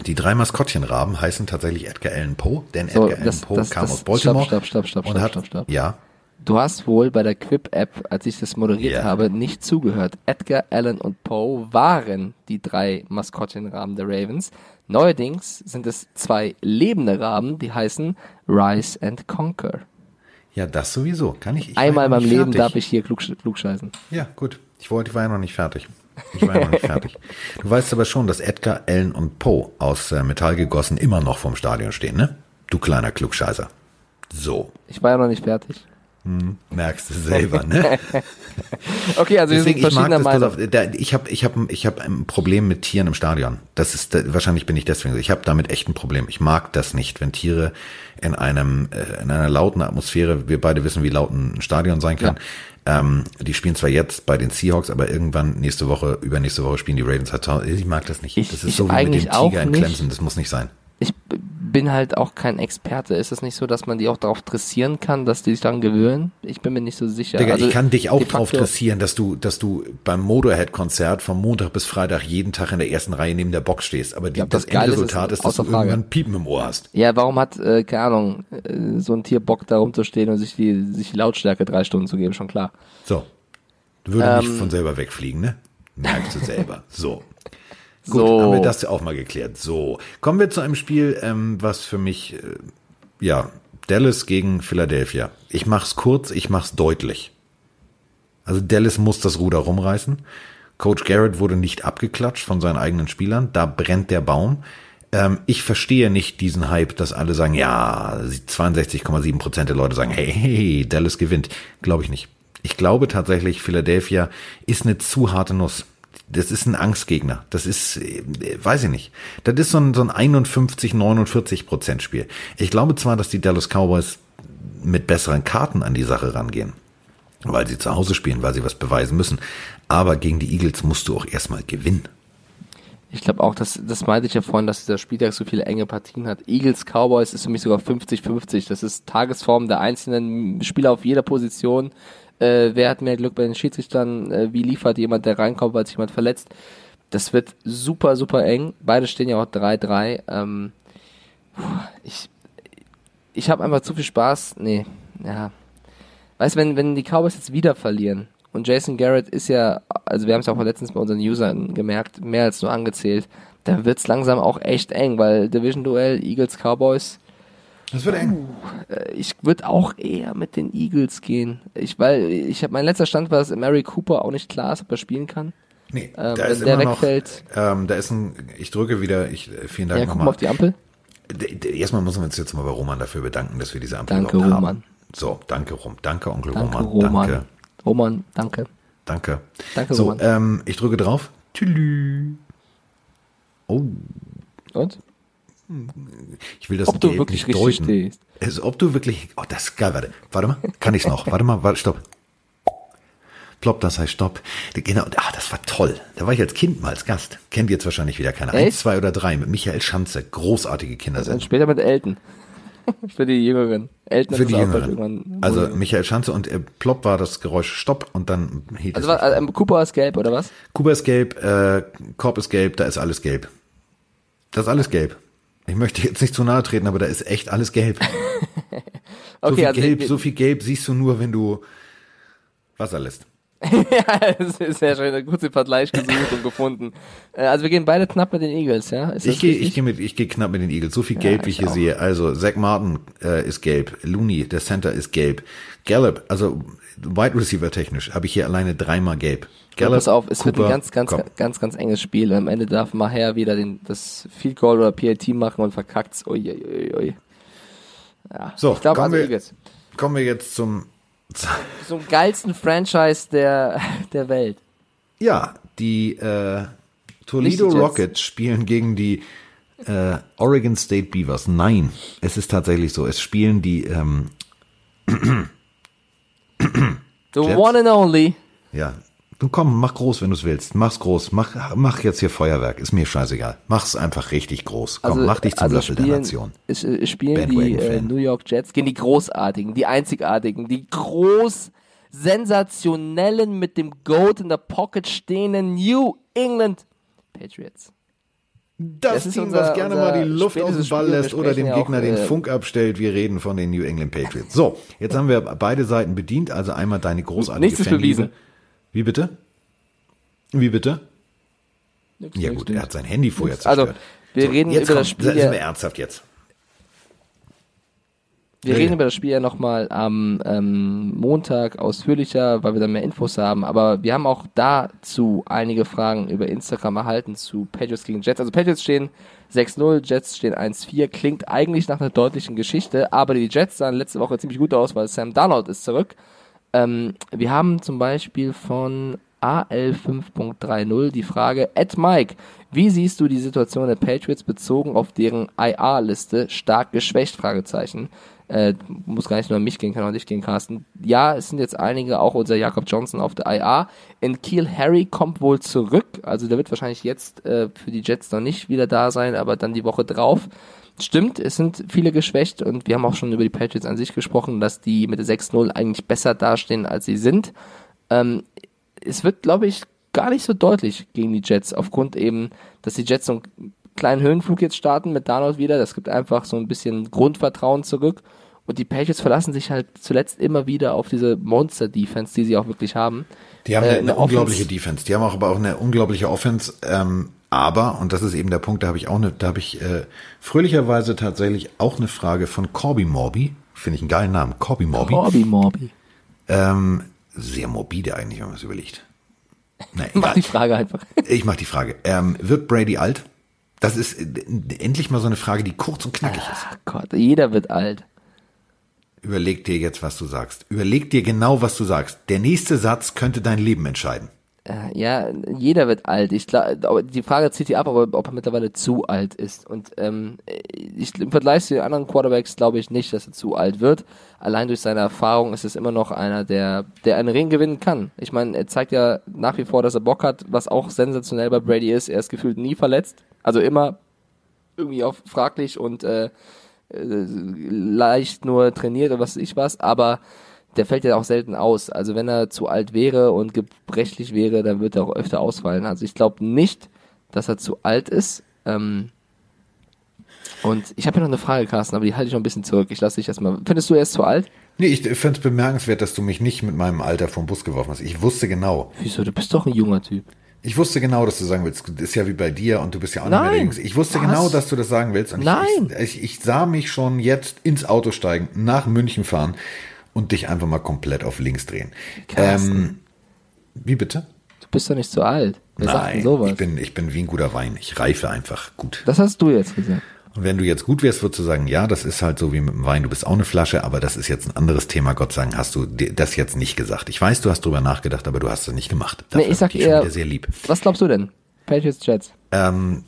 die drei Maskottchenraben heißen tatsächlich Edgar Allan Poe, denn So, Edgar Allan Poe das- kam das- aus Baltimore. stopp, stopp, stopp, stopp, und hat, stopp, stopp. Ja, Du hast wohl bei der Quip-App, als ich das moderiert Ja. habe, nicht zugehört. Edgar, Allan und Poe waren die drei Maskottchenraben der Ravens. Neuerdings sind es zwei lebende Raben, die heißen Rise and Conquer. Ja, das sowieso. Kann ich. ich Einmal meinem Leben fertig. darf ich hier klug, klugscheißen. Ja, gut. Ich wollte, ich war ja noch nicht fertig. Ich war ja noch nicht fertig. Du weißt aber schon, dass Edgar, Allan und Poe aus äh, Metall gegossen immer noch vorm Stadion stehen, ne? Du kleiner Klugscheißer. So. Ich war ja noch nicht fertig. Merkst du selber, ne? Okay, also Deswegen, wir ich sind mag verschiedener das, pass Meinung. auf, da, ich habe ich hab, ich hab ein Problem mit Tieren im Stadion. Das ist, wahrscheinlich bin ich deswegen. Ich habe damit echt ein Problem. Ich mag das nicht, wenn Tiere in einem, äh, in einer lauten Atmosphäre, wir beide wissen, wie laut ein Stadion sein kann. Ähm, die spielen zwar jetzt bei den Seahawks, aber irgendwann nächste Woche, übernächste Woche spielen die Ravens halt. Ich mag das nicht. Ich- das ist ich so wie mit dem Tiger in. Clemson. Das muss nicht sein. Ich bin halt auch kein Experte. Ist es nicht so, dass man die auch darauf dressieren kann, dass die sich daran gewöhnen? Ich bin mir nicht so sicher. Digga, also, ich kann dich auch facto- dressieren, dass du, dass du beim Motorhead-Konzert vom Montag bis Freitag jeden Tag in der ersten Reihe neben der Box stehst. Aber die, Ja, das das Geile ist, Endresultat ist, dass du Frage. irgendwann Piepen im Ohr hast. Ja, warum hat, äh, keine Ahnung, äh, so ein Tier Bock da rumzustehen und sich die, sich die Lautstärke drei Stunden zu geben, schon klar. So. Würde nicht Ähm. von selber wegfliegen, ne? Merkst du selber. So. Gut, So. haben wir das ja auch mal geklärt. So. Kommen wir zu einem Spiel, ähm, was für mich, äh, ja, Dallas gegen Philadelphia. Ich mach's kurz, ich mach's deutlich. Also Dallas muss das Ruder rumreißen. Coach Garrett wurde nicht abgeklatscht von seinen eigenen Spielern. Da brennt der Baum. Ähm, ich verstehe nicht diesen Hype, dass alle sagen, ja, 62,7 Prozent der Leute sagen, hey, hey, hey, Dallas gewinnt. Glaube ich nicht. Ich glaube tatsächlich, Philadelphia ist eine zu harte Nuss. Das ist ein Angstgegner. Das ist, äh, weiß ich nicht. Das ist so ein, so ein 51, 49 Prozent Spiel. Ich glaube zwar, dass die Dallas Cowboys mit besseren Karten an die Sache rangehen weil sie zu Hause spielen, weil sie was beweisen müssen. Aber gegen die Eagles musst du auch erstmal gewinnen. Ich glaube auch, dass, das meinte ich ja vorhin, dass dieser Spieltag so viele enge Partien hat. Eagles, Cowboys ist für mich sogar 50-50. Das ist Tagesform der einzelnen Spieler auf jeder Position. Äh, wer hat mehr Glück bei den Schiedsrichtern? Äh, wie liefert jemand, der reinkommt, weil sich jemand verletzt? Das wird super, super eng. Beide stehen ja auch 3-3. Ähm, ich ich habe einfach zu viel Spaß. Nee, ja. Weißt du, wenn, wenn die Cowboys jetzt wieder verlieren und Jason Garrett ist ja, also wir haben es auch letztens bei unseren Usern gemerkt, mehr als nur angezählt, dann wird's langsam auch echt eng, weil Division-Duell, Eagles, Cowboys, Das wird eng. äh, ich würde auch eher mit den Eagles gehen. Ich, weil, ich habe mein letzter Stand war, dass Mary Cooper auch nicht klar ist, ob er spielen kann. Nee, Ähm, da ist der immer noch, wegfällt- ähm, da ist ein, ich drücke wieder, ich, äh, vielen Dank Ja, nochmal. auf die Ampel. Erstmal müssen wir uns jetzt mal bei Roman dafür bedanken, dass wir diese Ampel Danke, Roman. haben. So, danke, Rom. Danke, Onkel Danke, Roman. Roman. Danke, Roman, danke. danke. Danke, so, Roman. ähm, ich drücke drauf. Tülü. Oh, Und? Ich will das Ob du wirklich nicht richtig deuten. Also, ob du wirklich, oh, das ist geil, warte, warte mal, kann ich's noch, warte mal, warte, stopp. Plopp, das heißt Stopp. Genau, ah, das war toll. Da war ich als Kind mal als Gast. Kennt jetzt wahrscheinlich wieder keiner. Eins, zwei oder drei mit Michael Schanze. Großartige Dann Kindersendung. später mit Elton. Für die Jüngeren. Elton Für die Jüngeren. Also Michael Schanze und äh, Plopp war das Geräusch Stopp und dann hielt Also es. also, Cooper ist gelb, oder was? Kuba ist gelb, äh, Korb ist gelb, da ist alles gelb. Das ist alles gelb. Ich möchte jetzt nicht zu nahe treten, aber da ist echt alles gelb. so, Okay, viel also gelb, so viel gelb siehst du nur, wenn du Wasser lässt. ja, das ist sehr schön. Einen kurzen Vergleich gesucht und gefunden. Äh, Also wir gehen beide knapp mit den Eagles, ja? Ist Ich gehe ich gehe mit ich gehe knapp mit den Eagles. So viel gelb, wie ich hier auch. sehe. Also Zach Martin äh, ist gelb, Looney, der Center ist gelb. Gallup, also Wide Receiver technisch, habe ich hier alleine dreimal gelb. Ja, Gallup, pass auf, es wird ein Cooper, ganz, ganz, komm. ganz, ganz enges Spiel. Am Ende darf Maher wieder den, das Field Goal oder PAT machen und verkackt's. Ui, ui, ui. Ja, So, ich glaube kommen also wir- Eagles. Kommen wir jetzt zum Zum geilsten Franchise der, der Welt. Ja, die äh, Toledo die. Rockets spielen gegen die äh, Oregon State Beavers. Nein, es ist tatsächlich so. Es spielen die, ähm, The Jets? one and only. ja, du komm, mach groß, wenn du es willst. Mach's groß. Mach, mach jetzt hier Feuerwerk. Ist mir scheißegal. Mach's einfach richtig groß. Komm, mach dich zum also Löffel der Nation. Es, äh, spielen die äh, New York Jets gegen die großartigen, die einzigartigen, die groß sensationellen mit dem Goat in der Pocket stehenden New England Patriots. Das, Das ist Team, unser- was gerne mal die Luft aus dem Ball lässt oder dem Gegner auch, den äh, Funk abstellt. Wir reden von den New England Patriots. So, jetzt haben wir beide Seiten bedient. Also einmal deine großartige Nichts ist bewiesen. Wie bitte? Wie bitte? Nix, Ja nix, gut, nix. er hat sein Handy vorher Also, zerstört. wir reden jetzt über das komm, Spiel Sind wir ernsthaft jetzt? Wir Ja, reden ja. über das Spiel ja nochmal am ähm, Montag ausführlicher, weil wir dann mehr Infos haben. Aber wir haben auch dazu einige Fragen über Instagram erhalten zu Patriots gegen Jets. Also Patriots stehen 6-0, Jets stehen 1-4. Klingt eigentlich nach einer deutlichen Geschichte, aber die Jets sahen letzte Woche ziemlich gut aus, weil Sam Darnold ist zurück. Ähm, wir haben zum Beispiel von AL5.30 die Frage, Ed Mike, wie siehst du die Situation der Patriots bezogen auf deren IR-Liste stark geschwächt? Fragezeichen. Äh, muss gar nicht nur an mich gehen, kann auch an dich gehen, Carsten. Ja, es sind jetzt einige, auch unser Jakob Johnson auf der IR. In Kiel Harry kommt wohl zurück, also der wird wahrscheinlich jetzt äh, für die Jets noch nicht wieder da sein, aber dann die Woche drauf. Stimmt, es sind viele geschwächt und wir haben auch schon über die Patriots an sich gesprochen, dass die mit der 6-0 eigentlich besser dastehen, als sie sind. Ähm, es wird, glaube ich, gar nicht so deutlich gegen die Jets, aufgrund eben, dass die Jets so einen kleinen Höhenflug jetzt starten mit Darnold wieder. Das gibt einfach so ein bisschen Grundvertrauen zurück. Und die Patriots verlassen sich halt zuletzt immer wieder auf diese Monster-Defense, die sie auch wirklich haben. Die haben äh, eine, eine unglaubliche Offense. Defense. Die haben auch aber auch eine unglaubliche Offense. Ähm, aber, und das ist eben der Punkt, da habe ich auch eine, da habe ich äh, fröhlicherweise tatsächlich auch eine Frage von Corby Morby. Finde ich einen geilen Namen. Corby Morby. Corby Morby. Ähm, sehr morbide eigentlich, wenn man es überlegt. Nein, mach die Frage einfach. Ich mach die Frage. Ähm, wird Brady alt? Das ist äh, endlich mal so eine Frage, die kurz und knackig Ach ist. Gott, jeder wird alt. Überleg dir jetzt, was du sagst. Überleg dir genau, was du sagst. Der nächste Satz könnte dein Leben entscheiden. Äh, ja, jeder wird alt. Ich glaube, die Frage zieht die ab, ob, ob er mittlerweile zu alt ist. Und ähm, ich, im Vergleich zu den anderen Quarterbacks glaube ich nicht, dass er zu alt wird. Allein durch seine Erfahrung ist es immer noch einer, der, der einen Ring gewinnen kann. Ich meine, er zeigt ja nach wie vor, dass er Bock hat, was auch sensationell bei Brady ist. Er ist gefühlt nie verletzt. Also immer irgendwie auch fraglich und äh, äh leicht nur trainiert oder was weiß ich was. Aber der fällt ja auch selten aus. Also wenn er zu alt wäre und gebrechlich wäre, dann wird er auch öfter ausfallen. Also ich glaube nicht, dass er zu alt ist. Ähm und ich habe ja noch eine Frage, Carsten, aber die halte ich noch ein bisschen zurück. Ich lasse dich erstmal. Findest du, er ist zu alt? Nee, ich finde es bemerkenswert, dass du mich nicht mit meinem Alter vom Bus geworfen hast. Ich wusste genau. Wieso? Du bist doch ein junger Typ. Ich wusste genau, dass du sagen willst, das ist ja wie bei dir und du bist ja auch Nein. nicht mehr Ich wusste Was? genau, dass du das sagen willst. Und Nein. Ich, ich, ich sah mich schon jetzt ins Auto steigen, nach München fahren und dich einfach mal komplett auf links drehen. Ähm, wie bitte? Du bist doch nicht zu alt. Wer Nein, sowas? Ich, bin, ich bin wie ein guter Wein. Ich reife einfach gut. Das hast du jetzt gesagt. Und wenn du jetzt gut wärst, würdest du sagen, ja, das ist halt so wie mit dem Wein, du bist auch eine Flasche, aber das ist jetzt ein anderes Thema. Gott sei Dank hast du das jetzt nicht gesagt. Ich weiß, du hast drüber nachgedacht, aber du hast es nicht gemacht. Dafür nee, ich sag eher, sehr lieb. Was glaubst du denn? Patriots Jets? Ähm,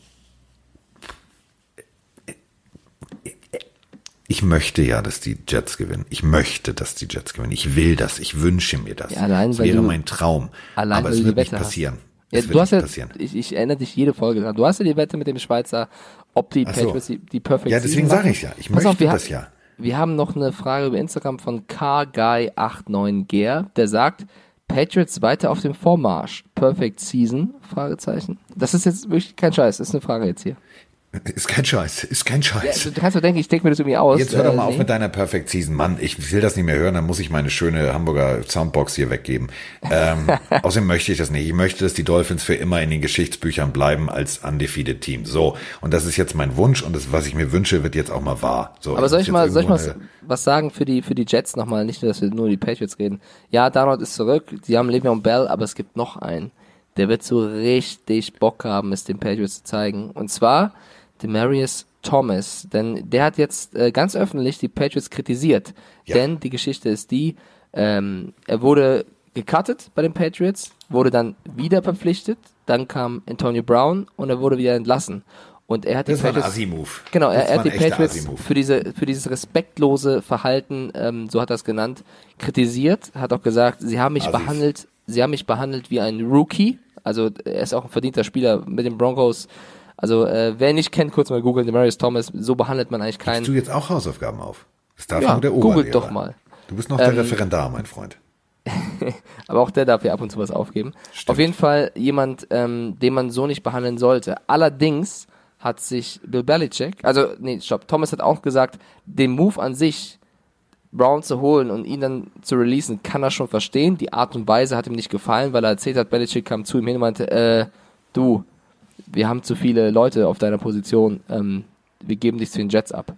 ich möchte ja, dass die Jets gewinnen. Ich möchte, dass die Jets gewinnen. Ich will das. Ich wünsche mir das. Ja, allein, das wäre mein Traum. Allein, Aber es wird nicht passieren. Ja, du hast ja, ich, ich erinnere dich jede Folge dran. Du hast ja die Wette mit dem Schweizer, ob die so. Patriots die, die Perfect Ja, deswegen sage ich ja. Ich Pass möchte auf, das ja. Wir haben noch eine Frage über Instagram von carguy89ger, der sagt, Patriots weiter auf dem Vormarsch. Perfect Season? Fragezeichen. Das ist jetzt wirklich kein Scheiß, das ist eine Frage jetzt hier. Ist kein Scheiß, ist kein Scheiß. Ja, du kannst doch denken, ich denke mir das irgendwie aus. Jetzt hör doch mal äh, auf nee. mit deiner Perfect Season. Mann, ich will das nicht mehr hören, dann muss ich meine schöne Hamburger Soundbox hier weggeben. Ähm, außerdem möchte ich das nicht. Ich möchte, dass die Dolphins für immer in den Geschichtsbüchern bleiben als undefeated Team. So, und das ist jetzt mein Wunsch und das, was ich mir wünsche, wird jetzt auch mal wahr. So, Aber soll ich mal, soll ich mal was sagen für die, für die Jets nochmal? Nicht nur, dass wir nur die Patriots reden. Ja, Darnold ist zurück, die haben Le'Veon Bell, aber es gibt noch einen. Der wird so richtig Bock haben, es den Patriots zu zeigen. Und zwar, Demarius Thomas, denn der hat jetzt äh, ganz öffentlich die Patriots kritisiert. Ja. Denn die Geschichte ist die, ähm, er wurde gecuttet bei den Patriots, wurde dann wieder verpflichtet, dann kam Antonio Brown und er wurde wieder entlassen. Und er hat das die war Patriots, ein genau, er, er hat die Patriots für diese für dieses respektlose Verhalten, ähm, so hat er es genannt, kritisiert, hat auch gesagt, sie haben mich Assis. behandelt, sie haben mich behandelt wie ein Rookie. Also er ist auch ein verdienter Spieler mit den Broncos also äh, wer nicht kennt, kurz mal googeln, Demarius Thomas, so behandelt man eigentlich keinen. Gibst du jetzt auch Hausaufgaben auf? Das darf ja, nur der Oberlehrer. Googelt doch mal. Du bist noch der ähm, Referendar, mein Freund. aber auch der darf ja ab und zu was aufgeben. Stimmt. Auf jeden Fall jemand, ähm, den man so nicht behandeln sollte. Allerdings hat sich Bill Belichick, also nee, stopp, Thomas hat auch gesagt, den Move an sich, Brown zu holen und ihn dann zu releasen, kann er schon verstehen. Die Art und Weise hat ihm nicht gefallen, weil er erzählt hat, Belichick kam zu ihm hin und meinte, äh, du, wir haben zu viele Leute auf deiner Position, ähm, wir geben dich zu den Jets ab.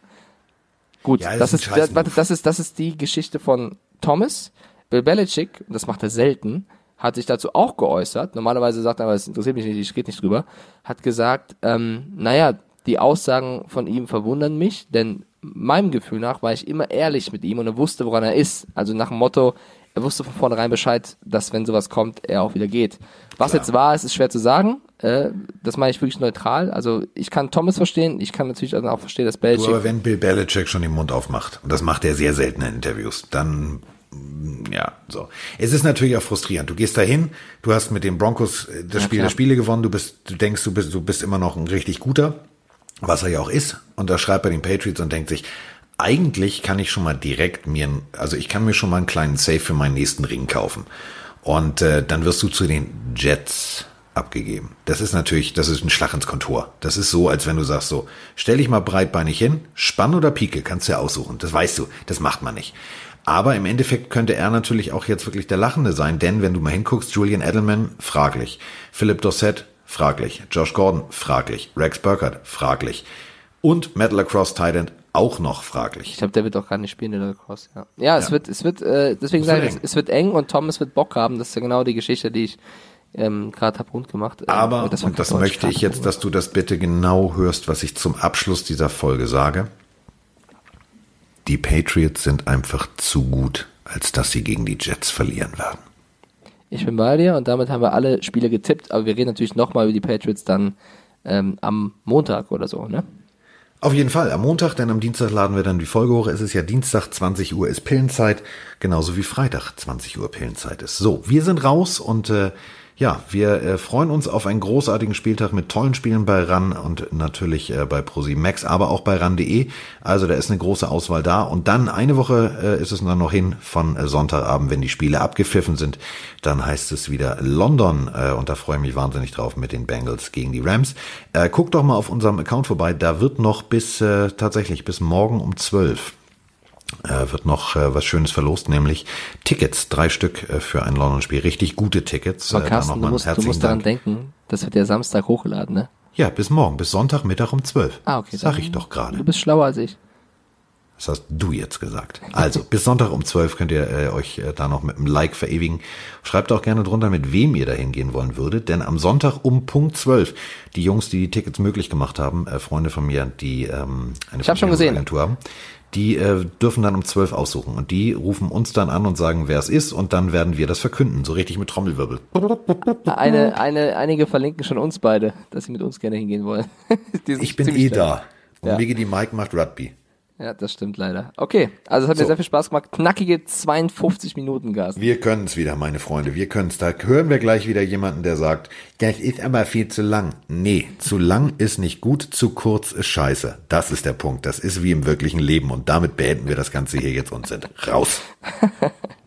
Gut, ja, das, das, ist, das, warte, das ist, das ist die Geschichte von Thomas. Bill Belichick, das macht er selten, hat sich dazu auch geäußert. Normalerweise sagt er, aber es interessiert mich nicht, ich rede nicht drüber. Hat gesagt, ähm, naja, die Aussagen von ihm verwundern mich, denn meinem Gefühl nach war ich immer ehrlich mit ihm und er wusste, woran er ist. Also nach dem Motto, er wusste von vornherein Bescheid, dass wenn sowas kommt, er auch wieder geht. Was Klar. jetzt war, ist, ist schwer zu sagen. Äh, das meine ich wirklich neutral. Also ich kann Thomas verstehen, ich kann natürlich auch verstehen, dass Belichick. Du, aber wenn Bill Belichick schon den Mund aufmacht, und das macht er sehr selten in Interviews, dann mm, ja, so. Es ist natürlich auch frustrierend. Du gehst dahin, du hast mit den Broncos äh, das ja, Spiel klar. der Spiele gewonnen, du bist, du denkst, du bist, du bist immer noch ein richtig guter. was er ja auch ist, unterschreibt bei den Patriots und denkt sich, eigentlich kann ich schon mal direkt mir, also ich kann mir schon mal einen kleinen Safe für meinen nächsten Ring kaufen. Und äh, dann wirst du zu den Jets abgegeben. Das ist natürlich, das ist ein Schlag ins Kontor. Das ist so, als wenn du sagst so, stell dich mal breitbeinig hin, Spann oder Pike, kannst du ja aussuchen. Das weißt du, das macht man nicht. Aber im Endeffekt könnte er natürlich auch jetzt wirklich der Lachende sein, denn wenn du mal hinguckst, Julian Edelman, fraglich. Philip Dossett, fraglich. Josh Gordon, fraglich. Rex Burkhardt, fraglich. Und Matt Lacrosse Titan auch noch fraglich. Ich glaube, der wird auch gar nicht spielen, der Lacrosse. Ja, ja es ja. wird, es wird, äh, deswegen sage ich, es wird eng und Thomas wird Bock haben. Das ist ja genau die Geschichte, die ich ähm, gerade hab rund gemacht. Ähm, Aber, das und das möchte ich jetzt, dass du das bitte genau hörst, was ich zum Abschluss dieser Folge sage. Die Patriots sind einfach zu gut, als dass sie gegen die Jets verlieren werden. Ich bin bei dir und damit haben wir alle Spiele getippt, aber wir reden natürlich nochmal über die Patriots dann ähm, am Montag oder so, ne? Auf jeden Fall, am Montag, denn am Dienstag laden wir dann die Folge hoch. Es ist ja Dienstag, 20 Uhr ist Pillenzeit, genauso wie Freitag, 20 Uhr Pillenzeit ist. So, wir sind raus und äh, ja, wir äh, freuen uns auf einen großartigen Spieltag mit tollen Spielen bei RAN und natürlich äh, bei ProSieben aber auch bei RAN.de. Also da ist eine große Auswahl da. Und dann eine Woche äh, ist es dann noch hin von äh, Sonntagabend, wenn die Spiele abgepfiffen sind. Dann heißt es wieder London äh, und da freue ich mich wahnsinnig drauf mit den Bengals gegen die Rams. Äh, guckt doch mal auf unserem Account vorbei. Da wird noch bis äh, tatsächlich bis morgen um 12 äh, wird noch äh, was Schönes verlost, nämlich Tickets, drei Stück äh, für ein London-Spiel, richtig gute Tickets. Aber Carsten, du musst, du musst daran denken, das wird ja Samstag hochgeladen, ne? Ja, bis morgen, bis Sonntagmittag um zwölf. Ah, okay. Sag ich doch gerade. Du bist schlauer als ich. Das hast du jetzt gesagt. Also, bis Sonntag um 12 könnt ihr äh, euch äh, da noch mit einem Like verewigen. Schreibt auch gerne drunter, mit wem ihr da hingehen wollen würdet, denn am Sonntag um Punkt 12, die Jungs, die die Tickets möglich gemacht haben, äh, Freunde von mir, die ähm, eine ich hab schon gesehen. Agentur haben, die äh, dürfen dann um 12 aussuchen und die rufen uns dann an und sagen, wer es ist und dann werden wir das verkünden, so richtig mit Trommelwirbel. Eine, eine, einige verlinken schon uns beide, dass sie mit uns gerne hingehen wollen. ich bin eh da. Und ja. Migi die Mike macht Rugby. Ja, das stimmt leider. Okay, also es hat so. mir sehr viel Spaß gemacht. Knackige 52 Minuten Gas. Wir können es wieder, meine Freunde. Wir können es. Da hören wir gleich wieder jemanden, der sagt, das ist aber viel zu lang. Nee, zu lang ist nicht gut, zu kurz ist scheiße. Das ist der Punkt. Das ist wie im wirklichen Leben. Und damit beenden wir das Ganze hier jetzt und sind raus.